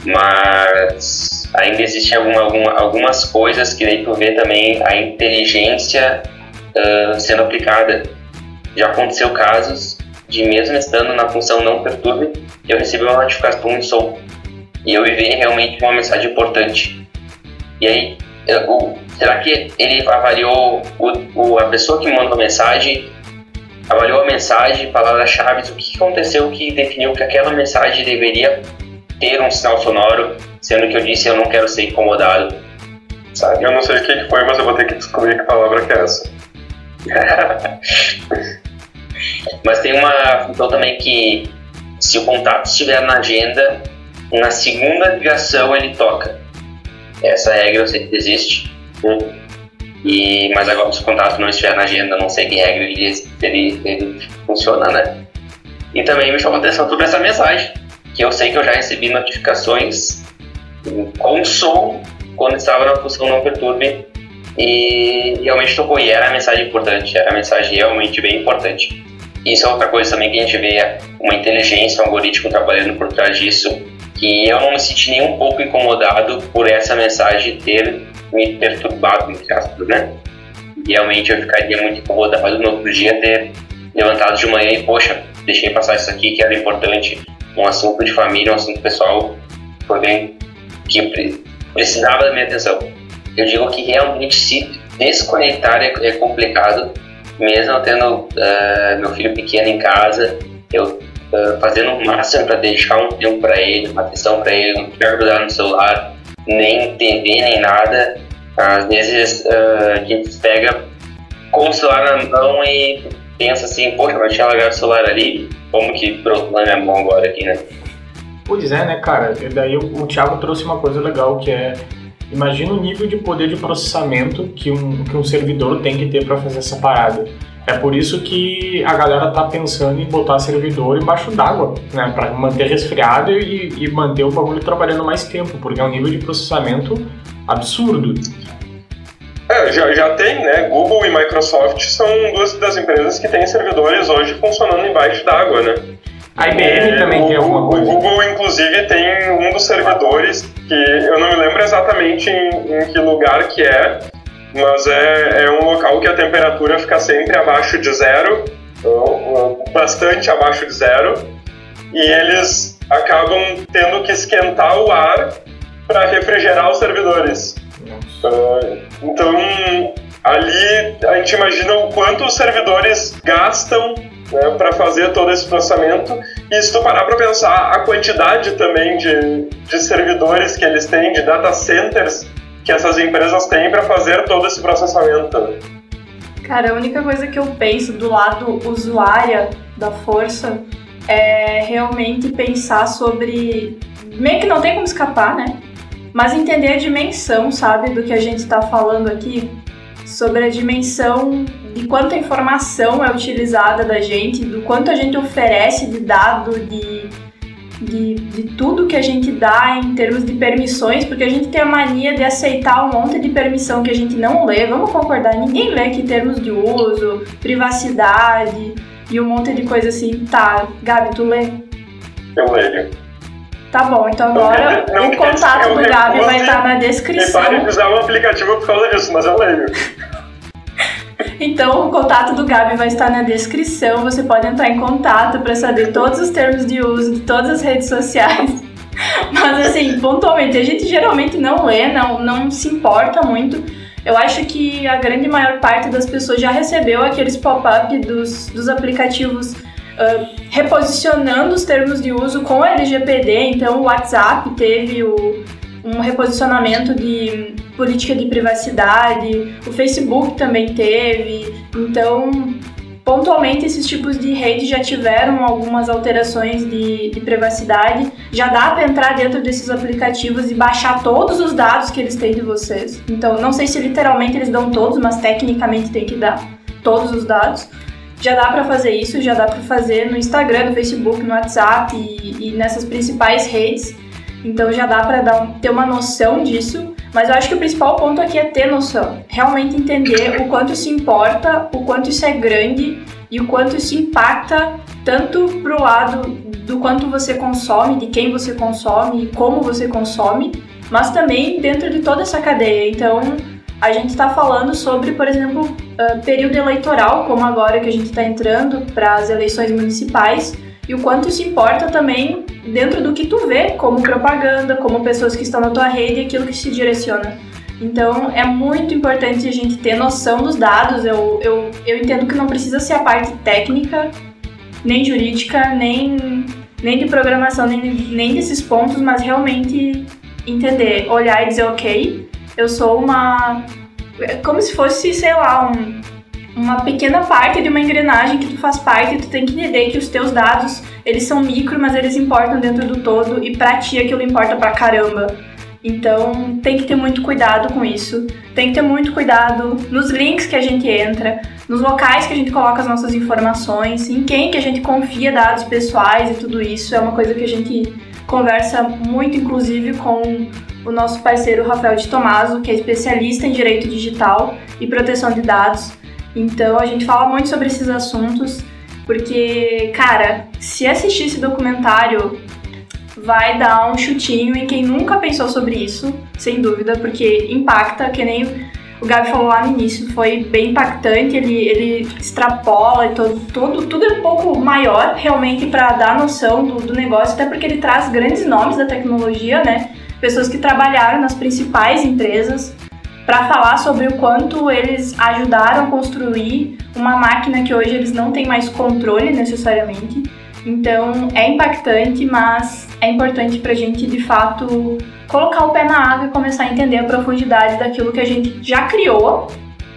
Mas ainda existem alguma, alguma, algumas coisas que daí tu vê também a inteligência uh, sendo aplicada. Já aconteceu casos de mesmo estando na função não perturbe, eu recebi uma notificação em som e eu vi realmente uma mensagem importante. E aí, eu, será que ele avaliou o, o, a pessoa que mandou a mensagem, avaliou a mensagem, palavras-chave, o que aconteceu que definiu que aquela mensagem deveria ter um sinal sonoro, sendo que eu disse eu não quero ser incomodado. Sabe? Eu não sei o que foi, mas eu vou ter que descobrir que palavra que é essa. mas tem uma função também que se o contato estiver na agenda, na segunda ligação ele toca. Essa regra eu sei que existe. E, mas agora, se o contato não estiver na agenda, não sei que regra ele, ele, ele funciona, né? E também me chamou atenção toda essa mensagem, que eu sei que eu já recebi notificações com som quando estava na função não perturbe e realmente tocou. E era a mensagem importante, era a mensagem realmente bem importante. Isso é outra coisa também que a gente vê uma inteligência, um algoritmo trabalhando por trás disso que eu não me senti nem um pouco incomodado por essa mensagem ter me perturbado, entre aspas, né? Realmente eu ficaria muito incomodado no outro dia ter levantado de manhã e, poxa, deixei passar isso aqui que era importante, um assunto de família, um assunto pessoal, foi bem que precisava da minha atenção. Eu digo que realmente se desconectar é, é complicado, mesmo tendo uh, meu filho pequeno em casa, eu uh, fazendo o máximo para deixar um tempo para ele, uma atenção para ele, não quero grudar no celular, nem TV, nem nada. Às vezes uh, a gente pega com o celular na mão e pensa assim, poxa, mas tinha largado o celular ali, como que brotou na minha mão agora aqui, né? Pois é, né, cara? E daí o, o Thiago trouxe uma coisa legal que é imagina o nível de poder de processamento que um, que um servidor tem que ter para fazer essa parada. É por isso que a galera tá pensando em botar servidor embaixo d'água, né? Para manter resfriado e, e, manter o bagulho trabalhando mais tempo, porque é um nível de processamento absurdo. É, já, já tem, né? Google e Microsoft são duas das empresas que têm servidores hoje funcionando embaixo d'água, né? A IBM é, também o, tem alguma coisa. O Google, inclusive, tem um dos servidores que eu não me lembro exatamente em, em que lugar que é, mas é, é um local que a temperatura fica sempre abaixo de zero, bastante abaixo de zero, e eles acabam tendo que esquentar o ar para refrigerar os servidores. Uh, então, ali a gente imagina o quanto os servidores gastam né, para fazer todo esse processamento. E se tu parar para pensar a quantidade também de, de servidores que eles têm, de data centers que essas empresas têm para fazer todo esse processamento. Cara, a única coisa que eu penso do lado usuária da força é realmente pensar sobre. Meio que não tem como escapar, né? Mas entender a dimensão, sabe, do que a gente está falando aqui, sobre a dimensão de quanta informação é utilizada da gente, do quanto a gente oferece de dado, de de, de tudo que a gente dá em termos de permissões, porque a gente tem a mania de aceitar um monte de permissão que a gente não lê. Vamos concordar, ninguém lê aqui termos de uso, privacidade e um monte de coisa assim. Tá, Gabi, tu lê? Eu leio. Tá bom, então agora não, não, o contato do Gabi vai estar tá na descrição. Me pare de usar o aplicativo por causa disso, mas eu leio. Então, o contato do Gabi vai estar na descrição. Você pode entrar em contato para saber todos os termos de uso de todas as redes sociais. Mas, assim, pontualmente, a gente geralmente não lê, não, não se importa muito. Eu acho que a grande maior parte das pessoas já recebeu aqueles pop-up dos, dos aplicativos uh, reposicionando os termos de uso com a LGPD. Então, o WhatsApp teve o, um reposicionamento de política de privacidade, o Facebook também teve. Então, pontualmente esses tipos de rede já tiveram algumas alterações de, de privacidade. Já dá para entrar dentro desses aplicativos e baixar todos os dados que eles têm de vocês. Então, não sei se literalmente eles dão todos, mas tecnicamente tem que dar todos os dados. Já dá para fazer isso, já dá para fazer no Instagram, no Facebook, no WhatsApp e, e nessas principais redes. Então já dá para um, ter uma noção disso. Mas eu acho que o principal ponto aqui é ter noção. Realmente entender o quanto isso importa, o quanto isso é grande e o quanto isso impacta tanto pro lado do quanto você consome, de quem você consome como você consome, mas também dentro de toda essa cadeia. Então, a gente está falando sobre, por exemplo, uh, período eleitoral, como agora que a gente está entrando para as eleições municipais e o quanto isso importa também dentro do que tu vê como propaganda, como pessoas que estão na tua rede e aquilo que se direciona. Então é muito importante a gente ter noção dos dados. Eu, eu, eu entendo que não precisa ser a parte técnica, nem jurídica, nem, nem de programação, nem, nem desses pontos, mas realmente entender, olhar e dizer, ok, eu sou uma. É como se fosse, sei lá, um, uma pequena parte de uma engrenagem que tu faz parte e tu tem que entender que os teus dados, eles são micro, mas eles importam dentro do todo e pra ti aquilo importa pra caramba. Então tem que ter muito cuidado com isso. Tem que ter muito cuidado nos links que a gente entra, nos locais que a gente coloca as nossas informações, em quem que a gente confia dados pessoais e tudo isso. É uma coisa que a gente conversa muito, inclusive, com o nosso parceiro Rafael de Tomaso, que é especialista em direito digital e proteção de dados. Então a gente fala muito sobre esses assuntos, porque, cara, se assistir esse documentário vai dar um chutinho em quem nunca pensou sobre isso, sem dúvida, porque impacta, que nem o Gabi falou lá no início, foi bem impactante, ele, ele extrapola e todo, todo, tudo é um pouco maior realmente para dar noção do, do negócio, até porque ele traz grandes nomes da tecnologia, né? Pessoas que trabalharam nas principais empresas, para falar sobre o quanto eles ajudaram a construir uma máquina que hoje eles não têm mais controle necessariamente. Então é impactante, mas é importante para a gente de fato colocar o pé na água e começar a entender a profundidade daquilo que a gente já criou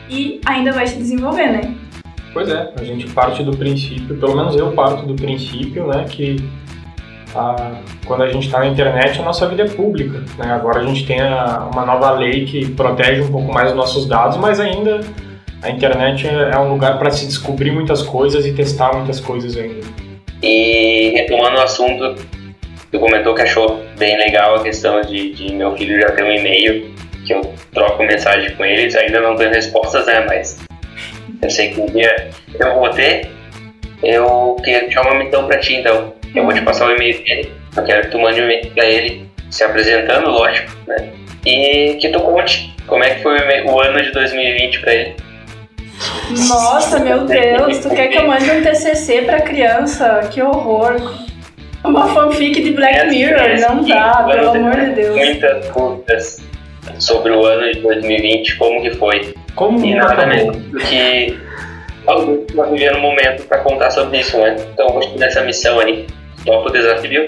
e ainda vai se desenvolver, né? Pois é, a gente parte do princípio, pelo menos eu parto do princípio, né, que quando a gente está na internet, a nossa vida é pública. Né? Agora a gente tem a, uma nova lei que protege um pouco mais os nossos dados, mas ainda a internet é, é um lugar para se descobrir muitas coisas e testar muitas coisas ainda. E retomando o assunto, tu comentou que achou bem legal a questão de, de meu filho já ter um e-mail que eu troco mensagem com eles, ainda não tenho respostas, né? Mas eu sei que um dia eu vou ter. Eu queria uma missão para ti, então. Eu vou te passar o e-mail dele. Eu quero que tu mande um e-mail pra ele, se apresentando, lógico, né? E que tu conte como é que foi o ano de 2020 pra ele. Nossa, meu Deus, tu quer que eu mande um TCC pra criança? Que horror. Uma fanfic de Black Mirror, não dá, pelo amor de Deus. Muitas dúvidas sobre o ano de 2020, como que foi. Como e nada menos do que alguém que está vivendo um momento para contar sobre isso, né? Então eu gostei dessa missão aí. Topa o desafio?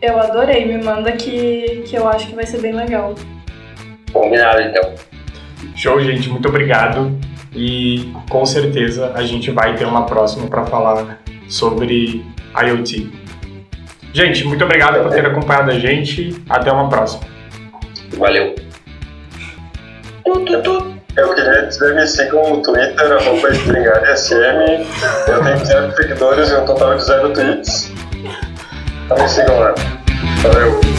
Eu adorei, me manda que, que eu acho que vai ser bem legal. Combinado, então. Show, gente, muito obrigado. E com certeza a gente vai ter uma próxima para falar sobre IoT. Gente, muito obrigado por ter acompanhado a gente. Até uma próxima. Valeu. Eu queria dizer, me sigam no Twitter, arroba SM. Eu tenho zero seguidores e um total de zero tweets. Então sigam lá. Valeu.